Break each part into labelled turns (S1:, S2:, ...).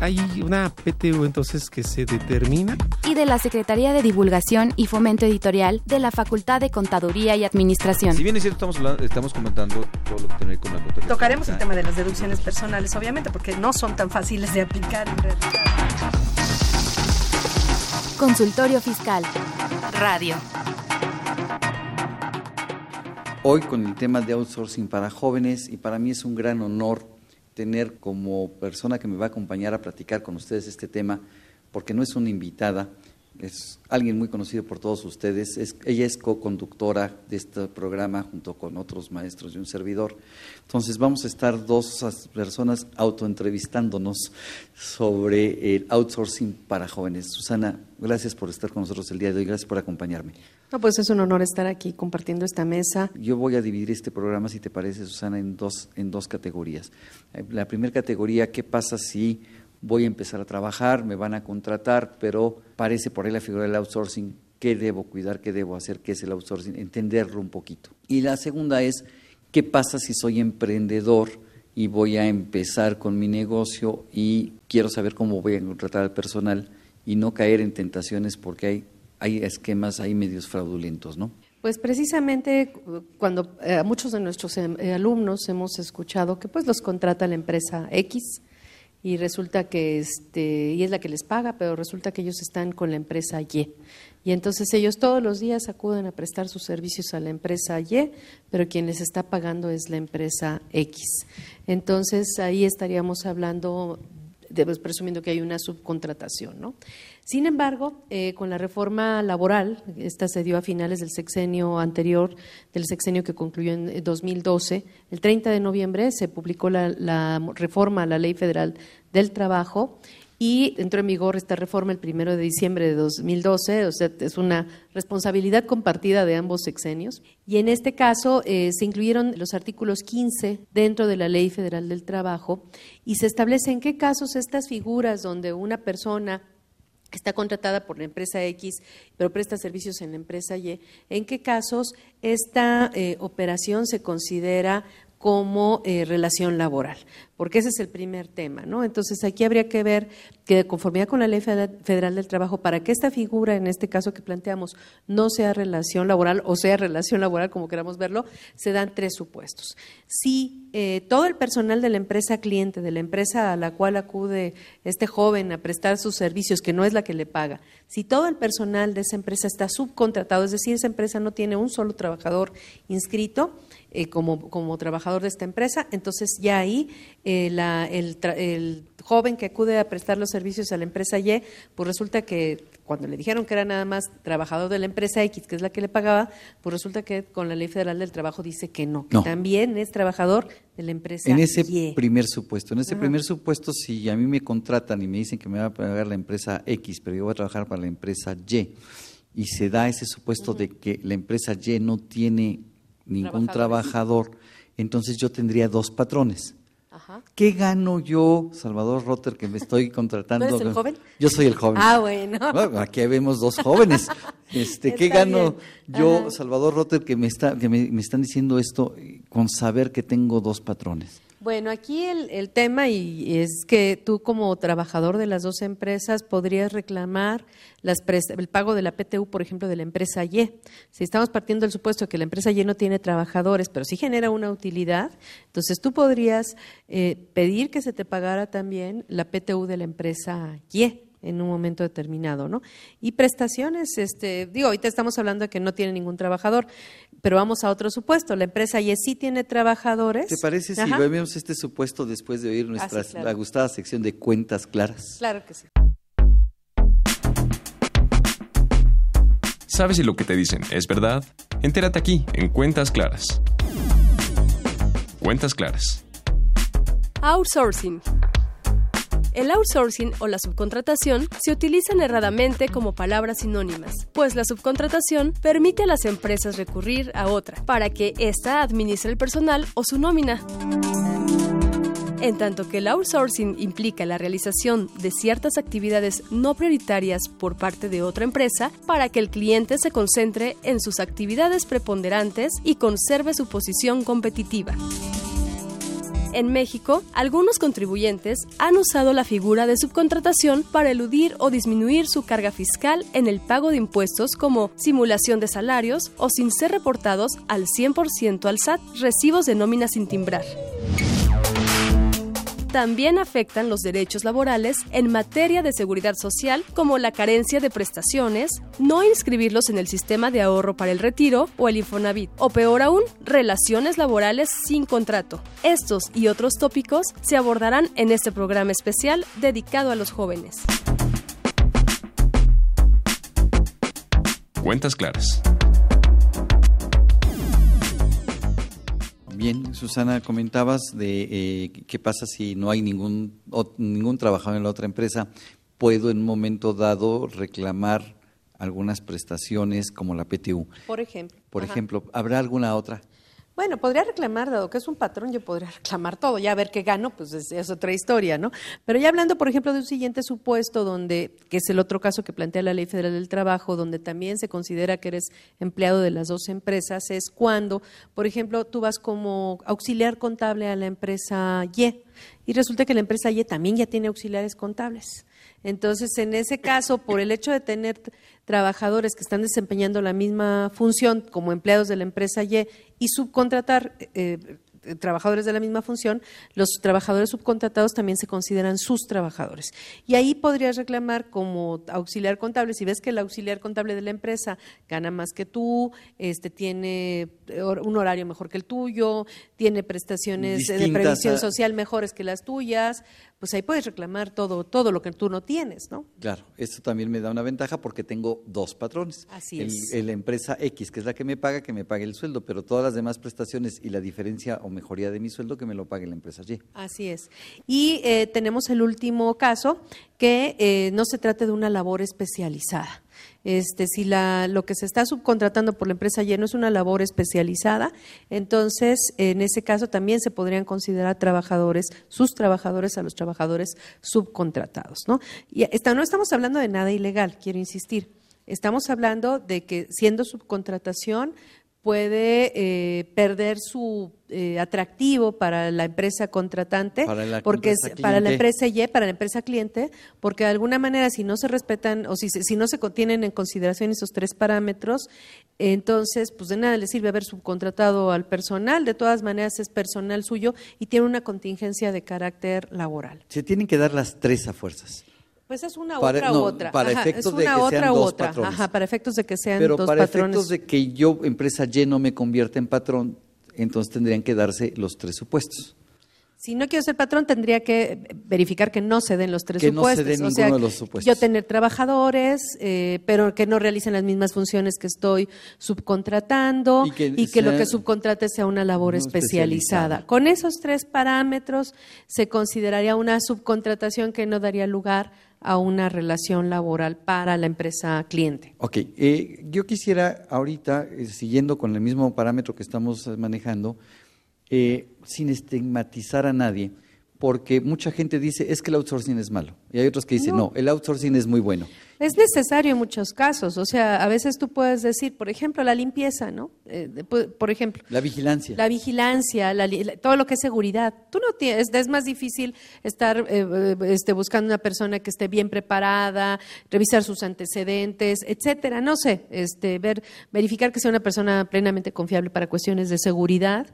S1: Hay una PTU entonces que se determina.
S2: y de la Secretaría de Divulgación y Fomento Editorial de la Facultad de Contaduría y Administración.
S3: Si bien es cierto, estamos, hablando- estamos comentando todo lo que tiene que ver con la contabilidad.
S4: Tocaremos el tema de las deducciones personales, obviamente, porque no son tan fáciles de aplicar en realidad.
S2: Consultorio Fiscal. Radio.
S5: Hoy con el tema de outsourcing para jóvenes y para mí es un gran honor tener como persona que me va a acompañar a platicar con ustedes este tema, porque no es una invitada, es alguien muy conocido por todos ustedes. Es, ella es co-conductora de este programa junto con otros maestros y un servidor. Entonces vamos a estar dos as- personas autoentrevistándonos sobre el outsourcing para jóvenes. Susana, gracias por estar con nosotros el día de hoy, gracias por acompañarme.
S4: No, pues es un honor estar aquí compartiendo esta mesa.
S5: Yo voy a dividir este programa, si te parece, Susana, en dos, en dos categorías. Eh, La primera categoría, ¿qué pasa si voy a empezar a trabajar, me van a contratar, pero parece por ahí la figura del outsourcing, qué debo cuidar, qué debo hacer, qué es el outsourcing, entenderlo un poquito. Y la segunda es, ¿qué pasa si soy emprendedor y voy a empezar con mi negocio y quiero saber cómo voy a contratar al personal y no caer en tentaciones porque hay, hay esquemas, hay medios fraudulentos, ¿no?
S4: Pues precisamente cu- cuando eh, muchos de nuestros eh, alumnos hemos escuchado que pues los contrata la empresa X y resulta que este y es la que les paga, pero resulta que ellos están con la empresa Y. Y entonces ellos todos los días acuden a prestar sus servicios a la empresa Y, pero quien les está pagando es la empresa X. Entonces ahí estaríamos hablando presumiendo que hay una subcontratación, ¿no? Sin embargo, eh, con la reforma laboral, esta se dio a finales del sexenio anterior, del sexenio que concluyó en eh, 2012, el 30 de noviembre se publicó la, la reforma a la Ley Federal del Trabajo y entró en vigor esta reforma el primero de diciembre de 2012, o sea, es una responsabilidad compartida de ambos sexenios. Y en este caso eh, se incluyeron los artículos 15 dentro de la Ley Federal del Trabajo y se establece en qué casos estas figuras donde una persona está contratada por la empresa X, pero presta servicios en la empresa Y, en qué casos esta eh, operación se considera como eh, relación laboral, porque ese es el primer tema, ¿no? Entonces aquí habría que ver que de conformidad con la Ley Federal del Trabajo, para que esta figura, en este caso que planteamos, no sea relación laboral o sea relación laboral, como queramos verlo, se dan tres supuestos. Si eh, todo el personal de la empresa cliente, de la empresa a la cual acude este joven a prestar sus servicios, que no es la que le paga, si todo el personal de esa empresa está subcontratado, es decir, esa empresa no tiene un solo trabajador inscrito, eh, como, como trabajador de esta empresa, entonces ya ahí eh, la- el, el joven que acude a prestar los servicios a la empresa Y, pues resulta que cuando le dijeron que era nada más trabajador de la empresa X, que es la que le pagaba, pues resulta que con la Ley Federal del Trabajo dice que no, que
S5: No.
S4: también es trabajador de la empresa
S5: En ese
S4: Y.
S5: primer supuesto, en ese
S4: Ajá.
S5: primer supuesto, si a mí me contratan y me dicen que me va a pagar la empresa X, pero yo voy a trabajar para la empresa Y, y se da ese supuesto de que la empresa Y no tiene ningún trabajador, entonces yo tendría dos patrones.
S4: Ajá.
S5: ¿Qué gano yo, Salvador Rotter, que me estoy contratando?
S4: ¿Tú eres el joven?
S5: Yo soy el joven.
S4: Ah, bueno.
S5: Bueno, aquí vemos dos jóvenes. Este, ¿Qué gano yo. Salvador Rotter, que me está, que me, me están diciendo esto eh, con saber que tengo dos patrones?
S4: Bueno, aquí el, el tema y es que tú como trabajador de las dos empresas podrías reclamar las el pago de la PTU, por ejemplo, de la empresa Y. Si estamos partiendo del supuesto que la empresa Y no tiene trabajadores, pero sí genera una utilidad, entonces tú podrías eh, pedir que se te pagara también la PTU de la empresa Y en un momento determinado, ¿no? Y prestaciones, este, digo, ahorita estamos hablando de que no tiene ningún trabajador, pero vamos a otro supuesto. La empresa Y sí tiene trabajadores.
S5: ¿Te parece si
S4: Ajá.
S5: vemos este supuesto después de oír nuestra
S4: claro.
S5: la gustada sección de cuentas claras?
S4: Claro que sí.
S6: ¿Sabes si lo que te dicen es verdad? Entérate aquí, en Cuentas Claras. Cuentas Claras.
S7: Outsourcing. El outsourcing o la subcontratación se utilizan erradamente como palabras sinónimas, pues la subcontratación permite a las empresas recurrir a otra para que ésta administre el personal o su nómina. En tanto que el outsourcing implica la realización de ciertas actividades no prioritarias por parte de otra empresa para que el cliente se concentre en sus actividades preponderantes y conserve su posición competitiva. En México, algunos contribuyentes han usado la figura de subcontratación para eludir o disminuir su carga fiscal en el pago de impuestos como simulación de salarios o sin ser reportados al 100% al SAT recibos de nómina sin timbrar también afectan los derechos laborales en materia de seguridad social, como la carencia de prestaciones, no inscribirlos en el sistema de ahorro para el retiro o el Infonavit, o peor aún, relaciones laborales sin contrato. Estos y otros tópicos se abordarán en este programa especial dedicado a los jóvenes.
S6: Cuentas claras.
S5: Bien, Susana, comentabas de eh, qué pasa si no hay ningún, ningún trabajador en la otra empresa. ¿Puedo en un momento dado reclamar algunas prestaciones como la PTU?
S4: Por ejemplo.
S5: Por ejemplo, ¿habrá alguna otra?
S4: Bueno, podría reclamar, dado que es un patrón, yo podría reclamar todo, ya a ver qué gano, pues es, otra historia, ¿no? Pero ya hablando, por ejemplo, de un siguiente supuesto, donde, que es el otro caso que plantea la Ley Federal del Trabajo, donde también se considera que eres empleado de las dos empresas, es cuando, por ejemplo, tú vas como auxiliar contable a la empresa Y, y resulta que la empresa Y también ya tiene auxiliares contables. Entonces, en ese caso, por el hecho de tener trabajadores que están desempeñando la misma función como empleados de la empresa Y y subcontratar eh, trabajadores de la misma función, los trabajadores subcontratados también se consideran sus trabajadores. Y ahí podrías reclamar como auxiliar contable, si ves que el auxiliar contable de la empresa gana más que tú, este tiene un horario mejor que el tuyo, tiene prestaciones de previsión social mejores que las tuyas, pues ahí puedes reclamar todo, todo lo que tú no tienes, ¿no?
S5: Claro, esto también me da una ventaja porque tengo dos patrones.
S4: Así
S5: es. la empresa X, que es la que me paga, que me pague el sueldo, pero todas las demás prestaciones y la diferencia o mejoría de mi sueldo que me lo pague la empresa Y.
S4: Así es. Y eh, tenemos el último caso, que eh, no se trate de una labor especializada. Este, si la, lo que se está subcontratando por la empresa Y no es una labor especializada, entonces en ese caso también se podrían considerar trabajadores, sus trabajadores a los trabajadores subcontratados. ¿no? Y no estamos hablando de nada ilegal, quiero insistir. Estamos hablando de que siendo subcontratación puede eh, perder su eh, atractivo para la empresa contratante, porque es para la empresa Y, para la empresa cliente, porque de alguna manera si no se respetan o si, si no se tienen en consideración esos tres parámetros, entonces pues de nada le sirve haber subcontratado al personal, de todas maneras es personal suyo y tiene una contingencia de carácter laboral.
S5: Se tienen que dar las tres a fuerzas.
S4: Pues es una otra u otra.
S5: Para efectos de que sean dos otra.
S4: Ajá, para efectos de que sean
S5: Pero
S4: dos
S5: para
S4: efectos
S5: de que yo, empresa Y, no me convierta en patrón, entonces tendrían que darse los tres supuestos.
S4: Si no quiero ser patrón, tendría que verificar que no se den los tres
S5: que
S4: supuestos.
S5: No se den ninguno de los supuestos.
S4: Yo tener trabajadores, eh, pero que no realicen las mismas funciones que estoy subcontratando y que, lo que subcontrate sea una labor especializada. Con esos tres parámetros se consideraría una subcontratación que no daría lugar a una relación laboral para la empresa cliente.
S5: Ok, eh, yo quisiera ahorita, eh, siguiendo con el mismo parámetro que estamos manejando, eh, sin estigmatizar a nadie, porque mucha gente dice es que el outsourcing es malo y hay otros que dicen no. el outsourcing es muy bueno.
S4: Es necesario en muchos casos, o sea, a veces tú puedes decir, por ejemplo, la limpieza, ¿no? Eh, por ejemplo.
S5: La vigilancia.
S4: La vigilancia, todo lo que es seguridad. Tú no tienes, es más difícil estar eh, este, buscando una persona que esté bien preparada, revisar sus antecedentes, etcétera, no sé, este, ver, verificar que sea una persona plenamente confiable para cuestiones de seguridad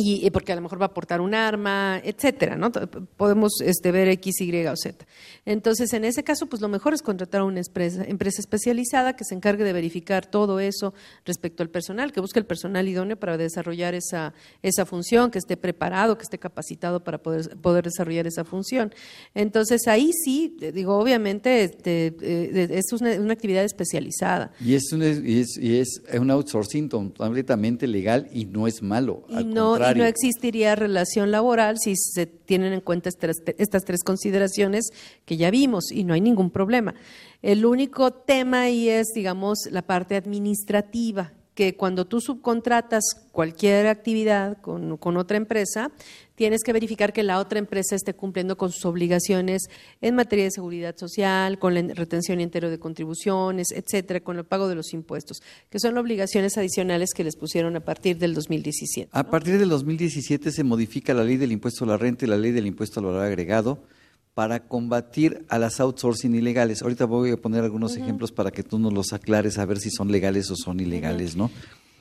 S4: y, porque a lo mejor va a aportar un arma, etcétera, ¿no? Podemos este, ver X, Y o Z. Entonces, en ese caso, pues lo mejor es contratar a una empresa, empresa especializada que se encargue de verificar todo eso respecto al personal, que busque el personal idóneo para desarrollar esa, esa función, que esté preparado, que esté capacitado para poder, poder desarrollar esa función. Entonces, ahí sí, digo, obviamente este, eh, es una, actividad especializada.
S5: Y es, un, y es, y es un outsourcing completamente legal y no es malo. Al contrario horario.
S4: no existiría relación laboral si se tienen en cuenta estas, estas tres consideraciones que ya vimos y no hay ningún problema. El único tema ahí es, digamos, la parte administrativa, que cuando tú subcontratas cualquier actividad con, con, otra empresa, tienes que verificar que la otra empresa esté cumpliendo con sus obligaciones en materia de seguridad social, con la retención entero de contribuciones, etcétera, con el pago de los impuestos, que son obligaciones adicionales que les pusieron a partir del 2017.
S5: A partir del 2017 se modifica la ley del impuesto a la renta y la ley del impuesto al valor agregado para combatir a las outsourcing ilegales. Ahorita voy a poner algunos ejemplos para que tú nos los aclares a ver si son legales o son ilegales, ¿no?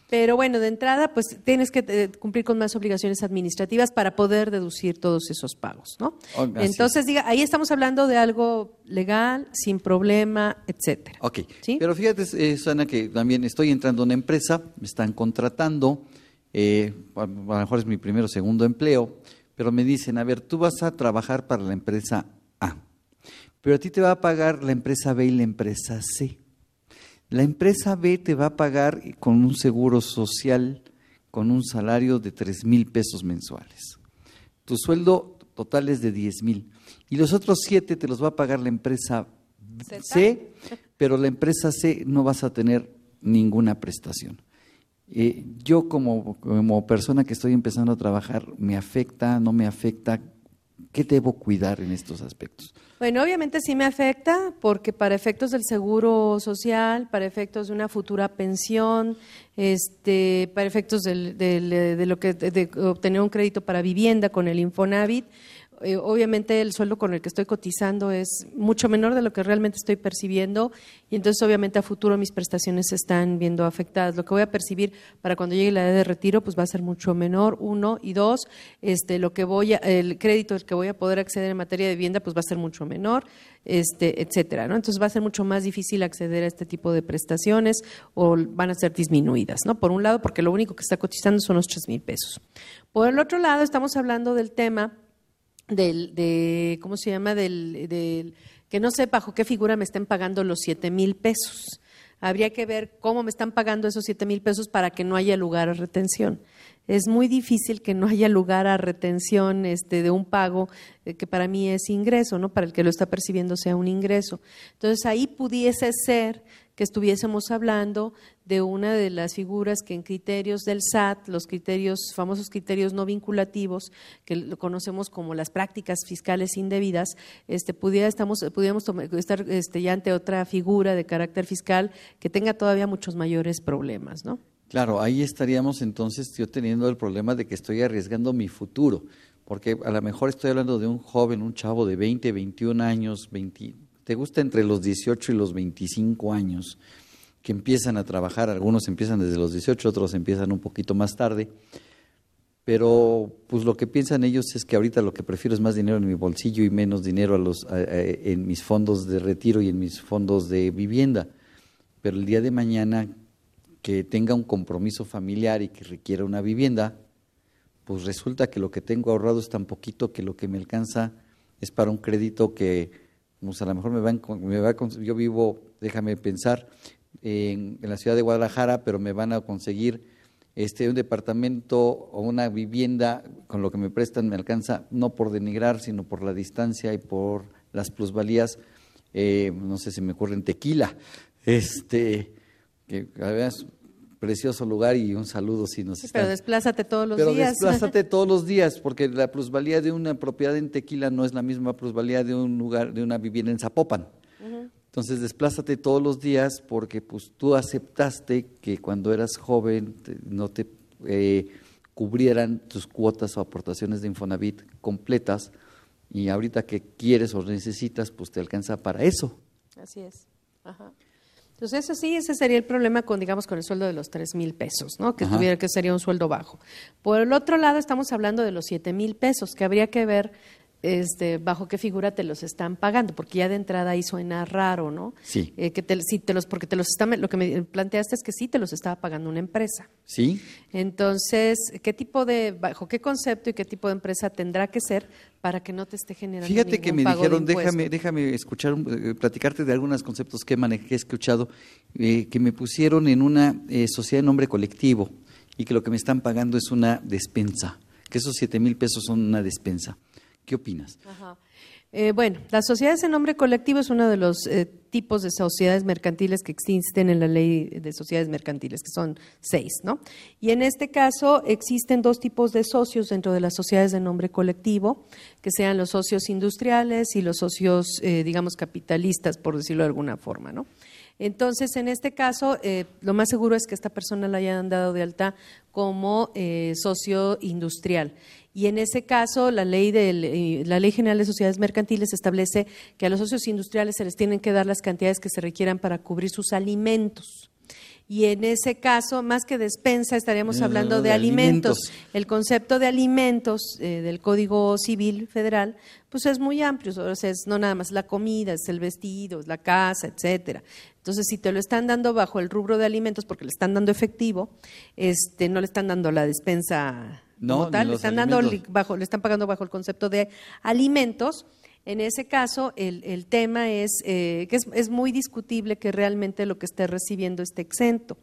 S4: Pero bueno, de entrada, pues tienes que eh, cumplir con más obligaciones administrativas para poder deducir todos esos pagos, ¿no?
S5: Oh,
S4: Entonces, diga, ahí estamos hablando de algo legal, sin problema, etcétera.
S5: Ok,
S4: ¿Sí?
S5: pero fíjate, eh, Susana, que también estoy entrando a una empresa, me están contratando, eh, a lo mejor es mi primero o segundo empleo, pero me dicen, a ver, tú vas a trabajar para la empresa A, pero a ti te va a pagar la empresa B y la empresa C. La empresa B te va a pagar con un seguro social, con un salario de tres mil pesos mensuales. Tu sueldo total es de 10 mil. Y los otros siete te los va a pagar la empresa C, pero la empresa C no vas a tener ninguna prestación. Eh, yo como, persona que estoy empezando a trabajar, ¿me afecta, no me afecta? ¿Qué debo cuidar en estos aspectos?
S4: Bueno, obviamente sí me afecta porque para efectos del seguro social, para efectos de una futura pensión, este, para efectos del, de lo que de obtener un crédito para vivienda con el Infonavit, eh, obviamente el sueldo con el que estoy cotizando es mucho menor de lo que realmente estoy percibiendo y entonces obviamente a futuro mis prestaciones se están viendo afectadas. Lo que voy a percibir para cuando llegue la edad de retiro pues va a ser mucho menor, uno, y dos, este, lo que voy a, el crédito al que voy a poder acceder en materia de vivienda pues va a ser mucho menor, este, etcétera, ¿no? Entonces va a ser mucho más difícil acceder a este tipo de prestaciones o van a ser disminuidas, ¿no? Por un lado, porque lo único que está cotizando son los tres mil pesos. Por el otro lado, estamos hablando del tema del, de, ¿cómo se llama? Del, del, que no sé bajo qué figura me estén pagando los siete mil pesos. Habría que ver cómo me están pagando esos siete mil pesos para que no haya lugar a retención. Es muy difícil que no haya lugar a retención este, de un pago eh, que para mí es ingreso, ¿no? Para el que lo está percibiendo sea un ingreso. Entonces ahí pudiese ser que estuviésemos hablando de una de las figuras que en criterios del SAT, los criterios, famosos criterios no vinculativos, que lo conocemos como las prácticas fiscales indebidas, este, pudiera, estamos, pudiéramos estar este, ya ante otra figura de carácter fiscal que tenga todavía muchos mayores problemas, ¿no?
S5: Claro, ahí estaríamos entonces yo teniendo el problema de que estoy arriesgando mi futuro, porque a lo mejor estoy hablando de un joven, un chavo de 20, 21 años, 20, te gusta entre los 18 y los 25 años, que empiezan a trabajar, algunos empiezan desde los 18, otros empiezan un poquito más tarde, pero pues lo que piensan ellos es que ahorita lo que prefiero es más dinero en mi bolsillo y menos dinero a los, en mis fondos de retiro y en mis fondos de vivienda. Pero el día de mañana que tenga un compromiso familiar y que requiera una vivienda, pues resulta que lo que tengo ahorrado es tan poquito que lo que me alcanza es para un crédito que pues a lo mejor me van, me va a, yo vivo, déjame pensar, en, en, la ciudad de Guadalajara, pero me van a conseguir este un departamento o una vivienda con lo que me prestan me alcanza no por denigrar, sino por la distancia y por las plusvalías, eh, no sé si me ocurre en Tequila, este que además precioso lugar y un saludo si nos
S4: sí,
S5: están.
S4: Pero desplázate todos los
S5: pero
S4: días.
S5: desplázate todos los días, porque la plusvalía de una propiedad en Tequila no es la misma plusvalía de un lugar, de una vivienda en Zapopan. Uh -huh. Entonces desplázate todos los días porque pues tú aceptaste que cuando eras joven te, no te eh, cubrieran tus cuotas o aportaciones de Infonavit completas y ahorita que quieres o necesitas pues te alcanza para eso.
S4: Así es. Ajá. Entonces, eso sí, ese sería el problema con, digamos, con el sueldo de los tres mil pesos, ¿no? Que
S5: Ajá.
S4: tuviera que sería un sueldo bajo. Por el otro lado, estamos hablando de los siete mil pesos, que habría que ver este, bajo qué figura te los están pagando, porque ya de entrada ahí suena raro, ¿no?
S5: Sí.
S4: Eh, que te, te los, porque te los está, lo que me planteaste es que sí te los estaba pagando una empresa.
S5: Sí.
S4: Entonces, ¿qué tipo de, bajo qué concepto y qué tipo de empresa tendrá que ser para que no te esté generando
S5: Fíjate que me
S4: pago
S5: dijeron,
S4: de
S5: déjame, déjame escuchar, eh, platicarte de algunos conceptos que manejé, que he escuchado, eh, que me pusieron en una eh, sociedad de nombre colectivo y que lo que me están pagando es una despensa, que esos siete mil pesos son una despensa. ¿Qué opinas?
S4: Eh, bueno, las sociedades en nombre colectivo es uno de los eh, tipos de sociedades mercantiles que existen en la ley de sociedades mercantiles, que son seis, ¿no? Y en este caso existen dos tipos de socios dentro de las sociedades de nombre colectivo, que sean los socios industriales y los socios, eh, digamos, capitalistas, por decirlo de alguna forma, ¿no? Entonces, en este caso, lo más seguro es que esta persona la hayan dado de alta como socio industrial. Y en ese caso, la ley, del, eh, la ley General de Sociedades Mercantiles establece que a los socios industriales se les tienen que dar las cantidades que se requieran para cubrir sus alimentos. Y en ese caso, más que despensa, estaríamos hablando de,
S5: de
S4: alimentos.
S5: alimentos.
S4: El concepto de alimentos eh, del Código Civil Federal, pues es muy amplio. O sea, es no nada más la comida, es el vestido, es la casa, etcétera. Entonces, si te lo están dando bajo el rubro de alimentos, porque le están dando efectivo, este, no le están dando la despensa
S5: No,
S4: tal, le están dando bajo, le están pagando bajo el concepto de alimentos. En ese caso, el, el tema es eh, que es, es muy discutible que realmente lo que esté recibiendo esté exento.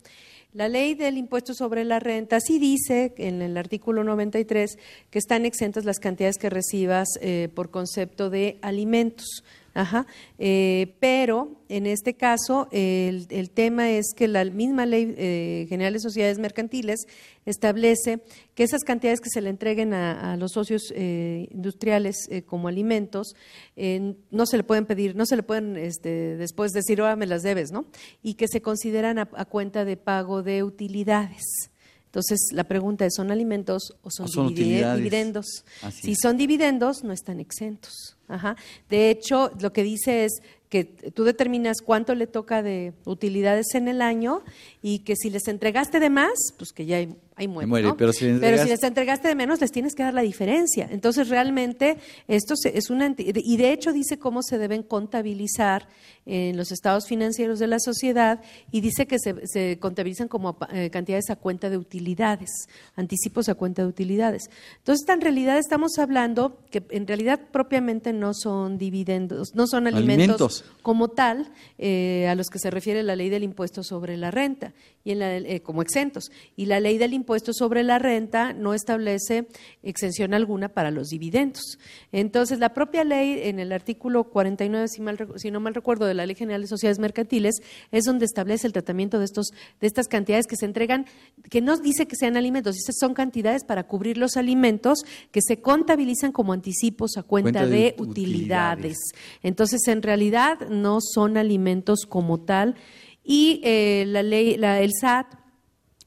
S4: La ley del impuesto sobre la renta sí dice en el artículo 93 que están exentas las cantidades que recibas eh, por concepto de alimentos. Ajá. Eh, pero en este caso, el, el tema es que la misma Ley eh, General de Sociedades Mercantiles establece que esas cantidades que se le entreguen a, a los socios eh, industriales eh, como alimentos eh, no se le pueden pedir, no se le pueden este, después decir, ahora me las debes, ¿no? Y que se consideran a, a cuenta de pago de utilidades. Entonces, la pregunta es, ¿son alimentos o son,
S5: O son
S4: dividendos?
S5: Así
S4: si
S5: es.
S4: son dividendos, no están exentos. Ajá. De hecho, lo que dice es que tú determinas cuánto le toca de utilidades en el año y que si les entregaste de más, pues que ya hay, hay muere.
S5: muere,
S4: ¿no?
S5: pero si les
S4: Pero
S5: entregas-
S4: si les entregaste de menos, les tienes que dar la diferencia. Entonces, realmente, esto es una. Y de hecho, dice cómo se deben contabilizar en los estados financieros de la sociedad y dice que se, se contabilizan como eh, cantidades a cuenta de utilidades, anticipos a cuenta de utilidades. Entonces, en realidad estamos hablando que en realidad propiamente no son dividendos, no son alimentos,
S5: Alimentos.
S4: como tal eh, a los que se refiere la ley del impuesto sobre la renta y en la, eh, como exentos y la ley del impuesto sobre la renta no establece exención alguna para los dividendos entonces la propia ley en el artículo 49 si, mal, si no mal recuerdo de la ley general de sociedades mercantiles es donde establece el tratamiento de estos de estas cantidades que se entregan que no dice que sean alimentos dice son cantidades para cubrir los alimentos que se contabilizan como anticipos a cuenta,
S5: Cuenta
S4: de,
S5: de
S4: utilidades
S5: utilidades.
S4: entonces, en realidad no son alimentos como tal y eh, la ley, la, el SAT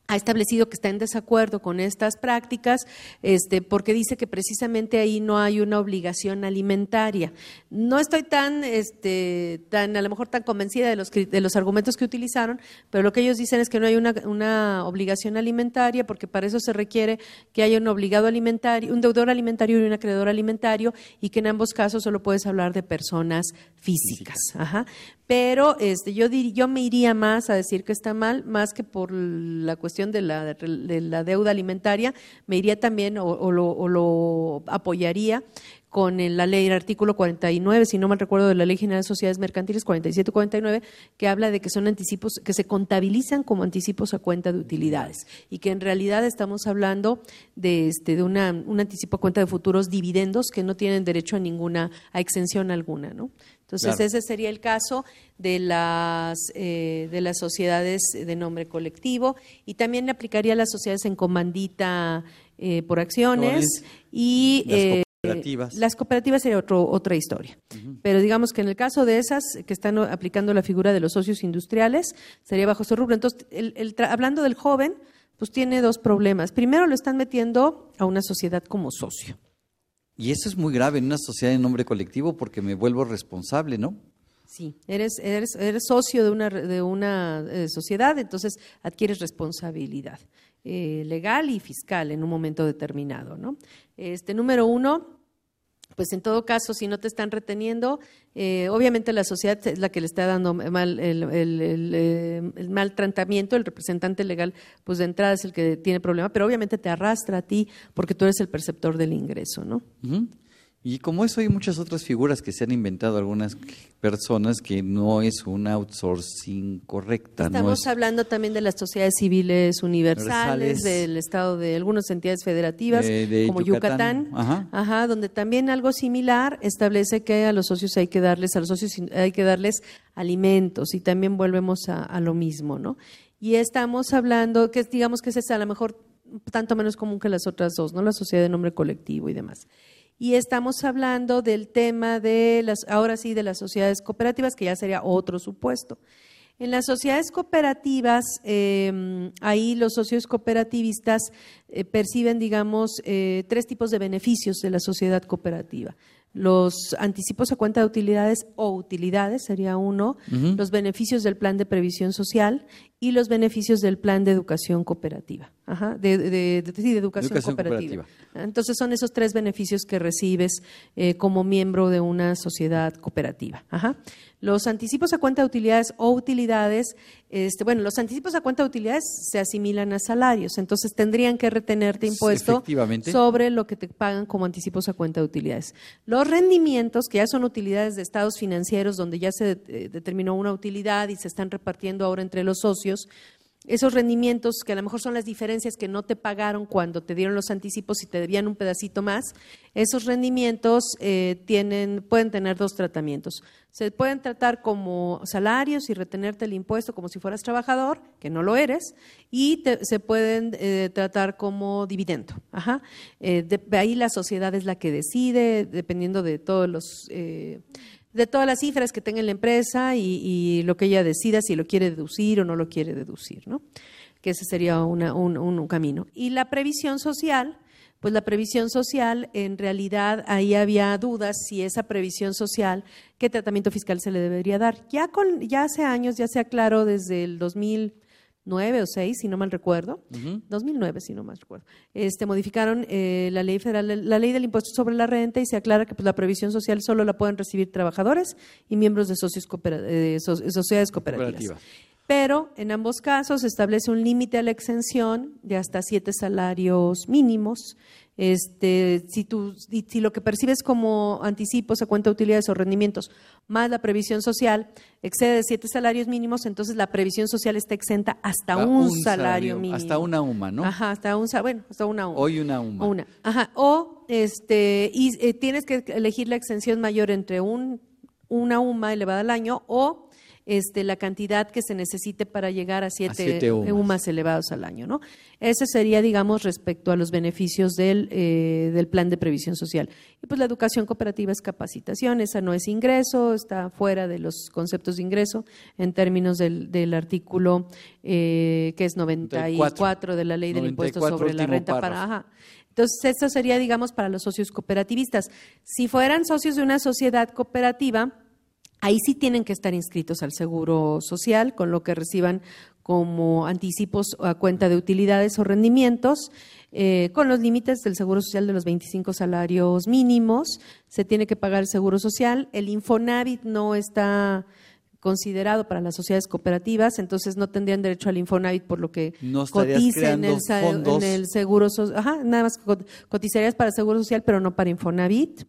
S4: ha establecido que está en desacuerdo con estas prácticas, este, porque dice que precisamente ahí no hay una obligación alimentaria. No estoy tan, este, tan, a lo mejor tan convencida de los, de los argumentos que utilizaron, pero lo que ellos dicen es que no hay una, una obligación alimentaria, porque para eso se requiere que haya un obligado alimentario, un deudor alimentario y un acreedor alimentario, y que en ambos casos solo puedes hablar de personas físicas. Ajá. Pero este, yo, dir- yo me iría más a decir que está mal, más que por la cuestión de la, de la deuda alimentaria, me iría también o, o lo, apoyaría con la ley, el artículo 49, si no mal recuerdo, de la Ley General de Sociedades Mercantiles 47-49, que habla de que son anticipos, que se contabilizan como anticipos a cuenta de utilidades y que en realidad estamos hablando de, este, de una, un anticipo a cuenta de futuros dividendos que no tienen derecho a ninguna, a exención alguna, ¿no? Entonces,
S5: Claro.
S4: ese sería el caso de las, eh, de las sociedades de nombre colectivo y también aplicaría a las sociedades en comandita eh, por acciones y
S5: Las
S4: eh,
S5: cooperativas.
S4: las cooperativas sería otro, otra historia. Pero digamos que en el caso de esas que están aplicando la figura de los socios industriales, sería bajo ese rubro. Entonces, el- el hablando del joven, pues tiene dos problemas. Primero, lo están metiendo a una sociedad como socio.
S5: Y eso es muy grave en una sociedad de nombre colectivo porque me vuelvo responsable, ¿no?
S4: Sí, eres, eres, eres socio de una, de una eh, sociedad, entonces adquieres responsabilidad eh, legal y fiscal en un momento determinado. ¿no? Este, número uno, pues en todo caso, si no te están reteniendo, eh, obviamente la sociedad es la que le está dando mal el, el- eh, mal tratamiento, el representante legal, pues de entrada es el que tiene problema, pero obviamente te arrastra a ti porque tú eres el perceptor del ingreso, ¿no?
S5: Y como eso hay muchas otras figuras que se han inventado algunas personas que no es un outsourcing correcta. no
S4: Estamos
S5: es-
S4: hablando también de las sociedades civiles universales,
S5: Universales.
S4: del Estado de algunas entidades federativas,
S5: De- de
S4: como
S5: Yucatán.
S4: Yucatán,
S5: Ajá.
S4: donde también algo similar establece que a los socios hay que darles, a los socios hay que darles alimentos y también volvemos a, a lo mismo, ¿no? Y estamos hablando que digamos que es a lo mejor tanto menos común que las otras dos, ¿no? La sociedad de nombre colectivo y demás. Y estamos hablando del tema de las, ahora sí, de las sociedades cooperativas, que ya sería otro supuesto. En las sociedades cooperativas, eh, ahí los socios cooperativistas eh, perciben, digamos, eh, tres tipos de beneficios de la sociedad cooperativa. Los anticipos a cuenta de utilidades o utilidades sería uno, los beneficios del plan de previsión social y los beneficios del plan de educación cooperativa. Ajá, de, de- de- de educación,
S5: Educación
S4: cooperativa.
S5: cooperativa.
S4: Entonces son esos tres beneficios que recibes eh, como miembro de una sociedad cooperativa. Ajá. Los anticipos a cuenta de utilidades o utilidades, este, bueno, los anticipos a cuenta de utilidades se asimilan a salarios, entonces tendrían que retenerte impuesto sobre lo que te pagan como anticipos a cuenta de utilidades. Los rendimientos, que ya son utilidades de estados financieros, donde ya se eh, determinó una utilidad y se están repartiendo ahora entre los socios, esos rendimientos que a lo mejor son las diferencias que no te pagaron cuando te dieron los anticipos y te debían un pedacito más, esos rendimientos eh, tienen, pueden tener dos tratamientos. Se pueden tratar como salarios y retenerte el impuesto como si fueras trabajador, que no lo eres, y se pueden eh, tratar como dividendo. Eh, de ahí la sociedad es la que decide, dependiendo de todos los... de todas las cifras que tenga la empresa y, lo que ella decida si lo quiere deducir o no lo quiere deducir, ¿no? Que ese sería una- un, un- un camino. Y la previsión social, pues la previsión social, en realidad ahí había dudas si esa previsión social, qué tratamiento fiscal se le debería dar. Ya, con, ya hace años, ya se aclaró desde el 2009 o 6, si no mal recuerdo, 2009, si no mal recuerdo, este, modificaron eh, la ley federal, la ley del impuesto sobre la renta y se aclara que pues, la previsión social solo la pueden recibir trabajadores y miembros de socios coopera- eh, so- sociedades cooperativas.
S5: Cooperativa.
S4: Pero en ambos casos se establece un límite a la exención de hasta siete salarios mínimos. Este, si, tú, si, lo que percibes como anticipos a cuenta de utilidades o rendimientos más la previsión social excede de siete salarios mínimos, entonces la previsión social está exenta hasta un,
S5: un
S4: salario,
S5: salario,
S4: mínimo.
S5: hasta una UMA, ¿no?
S4: Ajá, hasta un bueno, hasta una UMA.
S5: Hoy una UMA.
S4: Una. Ajá. O este, y eh, tienes que elegir la exención mayor entre un, una UMA elevada al año o este, la cantidad que se necesite para llegar a siete,
S5: siete UMAs.
S4: UMAs elevados al año. ¿no? Ese sería, digamos, respecto a los beneficios del, eh, del plan de previsión social. Y pues la educación cooperativa es capacitación, esa no es ingreso, está fuera de los conceptos de ingreso en términos del, del artículo eh, que es 94 de la ley del impuesto
S5: 94,
S4: sobre la renta para... Ajá. Entonces, esto sería, digamos, para los socios cooperativistas. Si fueran socios de una sociedad cooperativa, ahí sí tienen que estar inscritos al Seguro Social, con lo que reciban como anticipos a cuenta de utilidades o rendimientos, eh, con los límites del Seguro Social de los 25 salarios mínimos. Se tiene que pagar el Seguro Social. El Infonavit no está considerado para las sociedades cooperativas, entonces no tendrían derecho al Infonavit por lo que
S5: No
S4: coticen en el,
S5: fondos.
S4: en el seguro social, ajá, nada más cot- cotizarías para seguro social, pero no para Infonavit.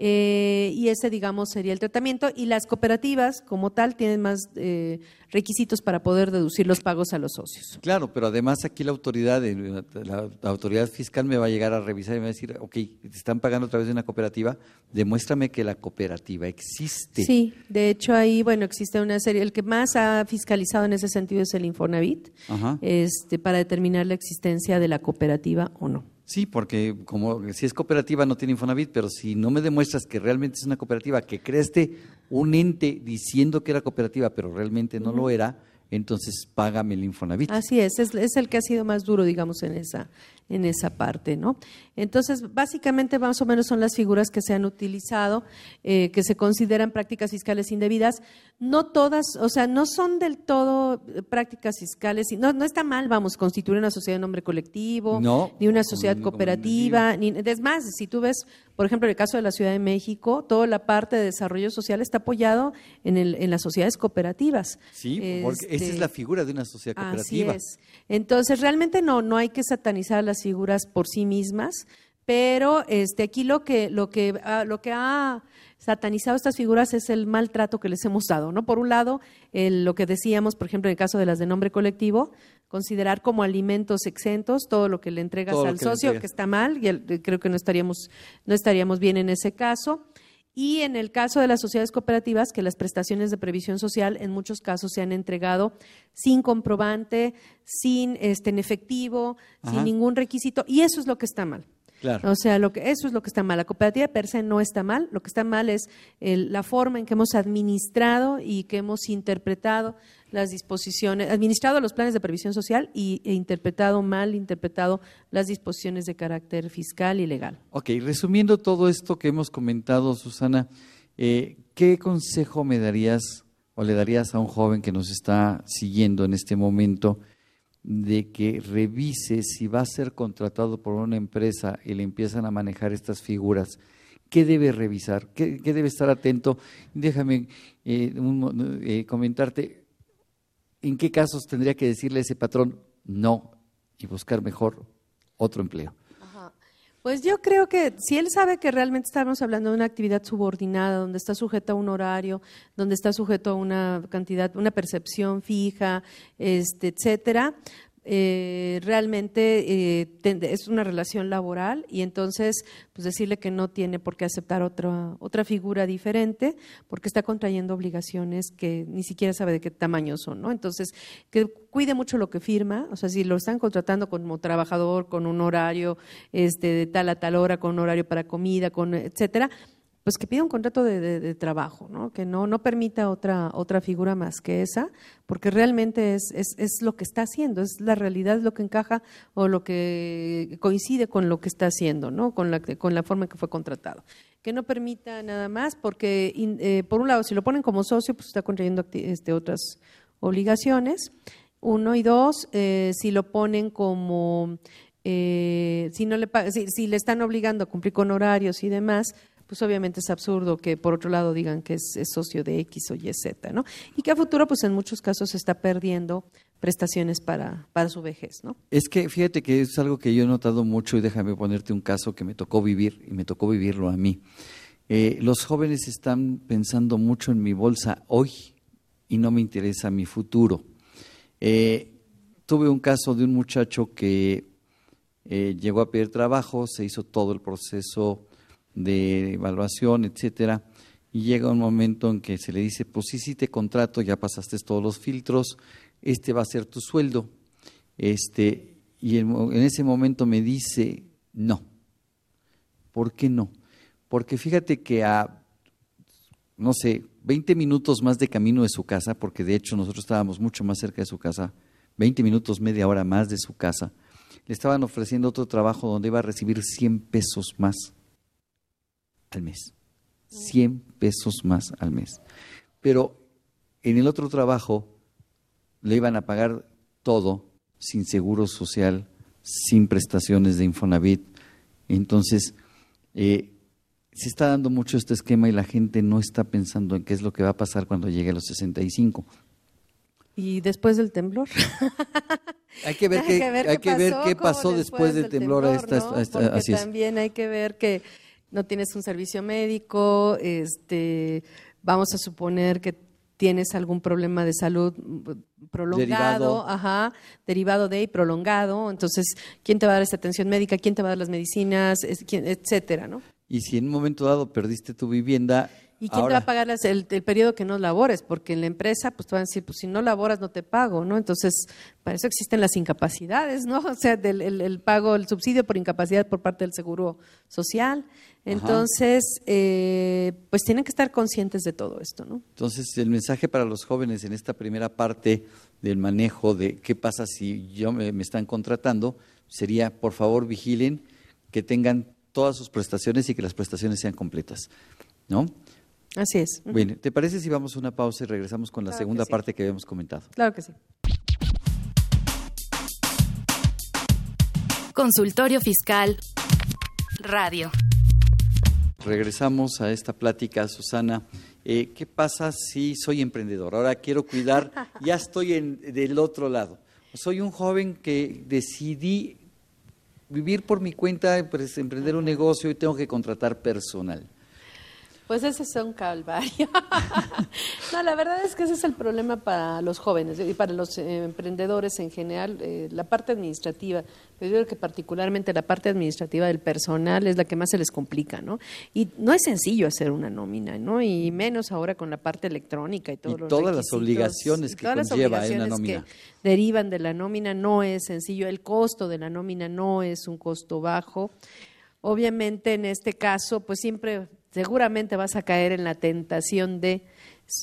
S4: Eh, y ese, digamos, sería el tratamiento. Y las cooperativas, como tal, tienen más eh, requisitos para poder deducir los pagos a los socios.
S5: Claro, pero además aquí la autoridad, eh, la, la autoridad fiscal me va a llegar a revisar y me va a decir, ok, te están pagando a través de una cooperativa, demuéstrame que la cooperativa existe.
S4: Sí, de hecho ahí, bueno, existe una serie, el que más ha fiscalizado en ese sentido es el Infonavit,
S5: Ajá.
S4: este, para determinar la existencia de la cooperativa o no.
S5: Sí, porque como si es cooperativa no tiene Infonavit, pero si no me demuestras que realmente es una cooperativa, que creaste un ente diciendo que era cooperativa, pero realmente no lo era, entonces págame el Infonavit.
S4: Así es, es, es el que ha sido más duro, digamos, en esa, en esa parte, ¿no? Entonces, básicamente, más o menos son las figuras que se han utilizado, eh, que se consideran prácticas fiscales indebidas. No todas, o sea, no son del todo eh, prácticas fiscales, no, no está mal, vamos, constituir una sociedad de nombre colectivo,
S5: No,
S4: ni una sociedad cooperativa, ni, es más, si tú ves, por ejemplo, en el caso de la Ciudad de México, toda la parte de desarrollo social está apoyado en, el, en las sociedades cooperativas.
S5: Sí, porque esa es
S4: Este,
S5: la figura de una sociedad cooperativa.
S4: Así es. Entonces, realmente no, no hay que satanizar las figuras por sí mismas, pero este, aquí lo que, lo, que, ah, lo que ha satanizado estas figuras es el maltrato que les hemos dado. ¿no? Por un lado, lo que decíamos, por ejemplo, en el caso de las de nombre colectivo, considerar como alimentos exentos todo lo que le entregas al socio, que está mal, y creo que no estaríamos, no estaríamos bien en ese caso. Y en el caso de las sociedades cooperativas, que las prestaciones de previsión social en muchos casos se han entregado sin comprobante, sin este, en efectivo, sin ningún requisito, y eso es lo que está mal. O sea, lo que, eso es lo que está mal. La cooperativa per se no está mal. Lo que está mal es la forma en que hemos administrado y que hemos interpretado las disposiciones, administrado los planes de previsión social y, e interpretado mal, interpretado las disposiciones de carácter fiscal y legal.
S5: Ok, resumiendo todo esto que hemos comentado, Susana, eh, ¿qué consejo me darías o le darías a un joven que nos está siguiendo en este momento? De que revise si va a ser contratado por una empresa y le empiezan a manejar estas figuras. ¿Qué debe revisar? ¿Qué, debe estar atento? Déjame eh, eh, comentarte en qué casos tendría que decirle a ese patrón no y buscar mejor otro empleo.
S4: Pues yo creo que si él sabe que realmente estamos hablando de una actividad subordinada, donde está sujeto a un horario, donde está sujeto a una cantidad, una percepción fija, este, etcétera, eh, realmente eh, es una relación laboral y entonces pues decirle que no tiene por qué aceptar otra, otra figura diferente porque está contrayendo obligaciones que ni siquiera sabe de qué tamaño son, ¿no? Entonces, que cuide mucho lo que firma, o sea, si lo están contratando como trabajador con un horario este, de tal a tal hora, con un horario para comida, con etcétera, pues que pida un contrato de, trabajo, ¿no? que no, no permita otra, otra figura más que esa, porque realmente es, es, es, lo que está haciendo, es la realidad lo que encaja o lo que coincide con lo que está haciendo, ¿no? con, la, con la forma en que fue contratado. Que no permita nada más, porque eh, por un lado, si lo ponen como socio, pues está contrayendo este, otras obligaciones. Uno y dos, eh, si lo ponen como eh, si no le si, si, le están obligando a cumplir con horarios y demás, pues obviamente es absurdo que por otro lado digan que es, socio de X o Y, Z, ¿no? Y que a futuro, pues en muchos casos se está perdiendo prestaciones para, para su vejez, ¿no?
S5: Es que fíjate que es algo que yo he notado mucho y déjame ponerte un caso que me tocó vivir y me tocó vivirlo a mí. Eh, los jóvenes están pensando mucho en mi bolsa hoy y no me interesa mi futuro. Eh, tuve un caso de un muchacho que eh, llegó a pedir trabajo, se hizo todo el proceso de evaluación, etcétera, y llega un momento en que se le dice, pues sí, sí te contrato, ya pasaste todos los filtros, este va a ser tu sueldo. Este, y en, ese momento me dice, no. ¿Por qué no? Porque fíjate que a, no sé, 20 minutos más de camino de su casa, porque de hecho nosotros estábamos mucho más cerca de su casa, 20 minutos, media hora más de su casa, le estaban ofreciendo otro trabajo donde iba a recibir 100 pesos más al mes. 100 pesos más al mes. Pero en el otro trabajo le iban a pagar todo sin seguro social, sin prestaciones de Infonavit. Entonces, eh, se está dando mucho este esquema y la gente no está pensando en qué es lo que va a pasar cuando llegue a los 65.
S4: ¿Y después del temblor?
S5: hay que ver, qué, hay que ver qué pasó después, del temblor. a
S4: así también hay que ver que no tienes un servicio médico, este, vamos a suponer que tienes algún problema de salud prolongado, derivado. ajá, derivado de y prolongado, entonces, ¿quién te va a dar esta atención médica? ¿Quién te va a dar las medicinas? etcétera, ¿no?
S5: Y si en un momento dado perdiste tu vivienda,
S4: ¿Y quién te va a pagar el, periodo que no labores? Porque en la empresa, pues te van a decir, pues si no laboras no te pago, ¿no? Entonces, para eso existen las incapacidades, ¿no? O sea, del, el, pago, el subsidio por incapacidad por parte del Seguro Social. Entonces, eh, pues tienen que estar conscientes de todo esto, ¿no?
S5: Entonces, el mensaje para los jóvenes en esta primera parte del manejo de qué pasa si yo me, me están contratando sería, por favor, vigilen que tengan todas sus prestaciones y que las prestaciones sean completas, ¿no?
S4: Así es.
S5: Bueno, ¿te parece si vamos a una pausa y regresamos con la segunda parte que habíamos comentado?
S4: Claro que sí.
S2: Consultorio Fiscal Radio.
S5: Regresamos a esta plática, Susana. Eh, ¿Qué pasa si soy emprendedor? Ahora quiero cuidar, ya estoy en, del otro lado. Soy un joven que decidí vivir por mi cuenta, pues, emprender un negocio y tengo que contratar personal.
S4: Pues ese es un calvario. no, la verdad es que ese es el problema para los jóvenes y para los eh, emprendedores en general. eh, la parte administrativa, yo creo que particularmente la parte administrativa del personal es la que más se les complica, ¿no? Y no es sencillo hacer una nómina, ¿no? Y menos ahora con la parte electrónica y todos
S5: Y
S4: los
S5: todas las obligaciones que
S4: todas las
S5: conlleva, una
S4: obligaciones
S5: nómina.
S4: que derivan de la nómina no es sencillo. El costo de la nómina no es un costo bajo. Obviamente, en este caso, pues siempre, seguramente vas a caer en la tentación de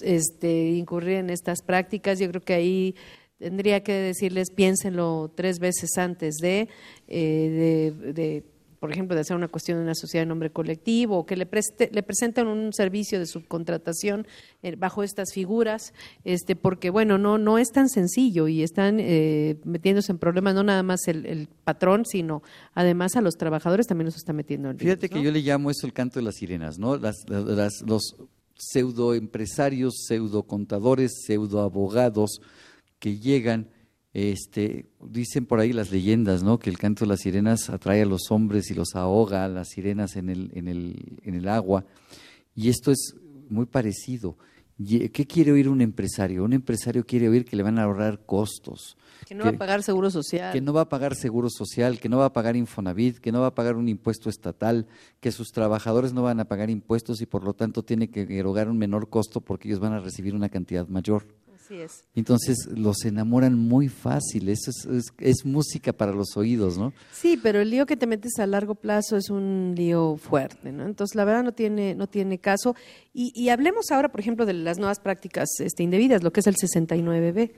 S4: este, incurrir en estas prácticas. Yo creo que ahí tendría que decirles, piénsenlo tres veces antes de, eh, de, de, por ejemplo, de hacer una cuestión de una sociedad de nombre colectivo o que le, preste, le presenten un servicio de subcontratación eh, bajo estas figuras, este, porque, bueno, no, no es tan sencillo y están eh, metiéndose en problemas no nada más el, el, patrón, sino además a los trabajadores también los está metiendo en
S5: Fíjate que yo le llamo eso el canto de las sirenas, ¿no? Las, las, los pseudoempresarios, pseudocontadores, pseudoabogados que llegan, este, dicen por ahí las leyendas, ¿no? Que el canto de las sirenas atrae a los hombres y los ahoga, a las sirenas en el, en el, en el agua. Y esto es muy parecido. Y- ¿Qué quiere oír un empresario? Un empresario quiere oír que le van a ahorrar costos,
S4: Que no va a pagar seguro social.
S5: que no va a pagar seguro social, que no va a pagar Infonavit, que no va a pagar un impuesto estatal, que sus trabajadores no van a pagar impuestos y por lo tanto tiene que erogar un menor costo porque ellos van a recibir una cantidad mayor.
S4: Así es.
S5: Entonces los enamoran muy fácil, eso es, es- es música para los oídos, ¿no?
S4: Sí, pero el lío que te metes a largo plazo es un lío fuerte, ¿no? Entonces, la verdad no tiene, no tiene caso. Y, y hablemos ahora, por ejemplo, de las nuevas prácticas este, indebidas, lo que es el 69B.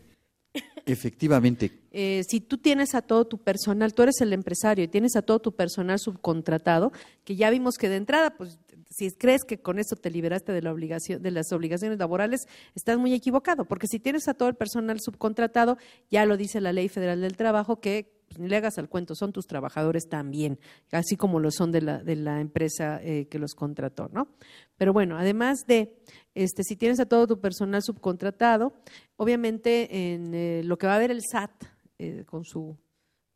S5: Efectivamente,
S4: Eh, si tú tienes a todo tu personal, tú eres el empresario y tienes a todo tu personal subcontratado, que ya vimos que de entrada, pues si crees que con eso te liberaste de la obligación, de las obligaciones laborales, estás muy equivocado, porque si tienes a todo el personal subcontratado, ya lo dice la Ley Federal del Trabajo que pues, ni le hagas al cuento, son tus trabajadores también, así como lo son de la, empresa eh, que los contrató, ¿no? Pero bueno, además de, este, si tienes a todo tu personal subcontratado, obviamente en eh, lo que va a ver el SAT eh, con su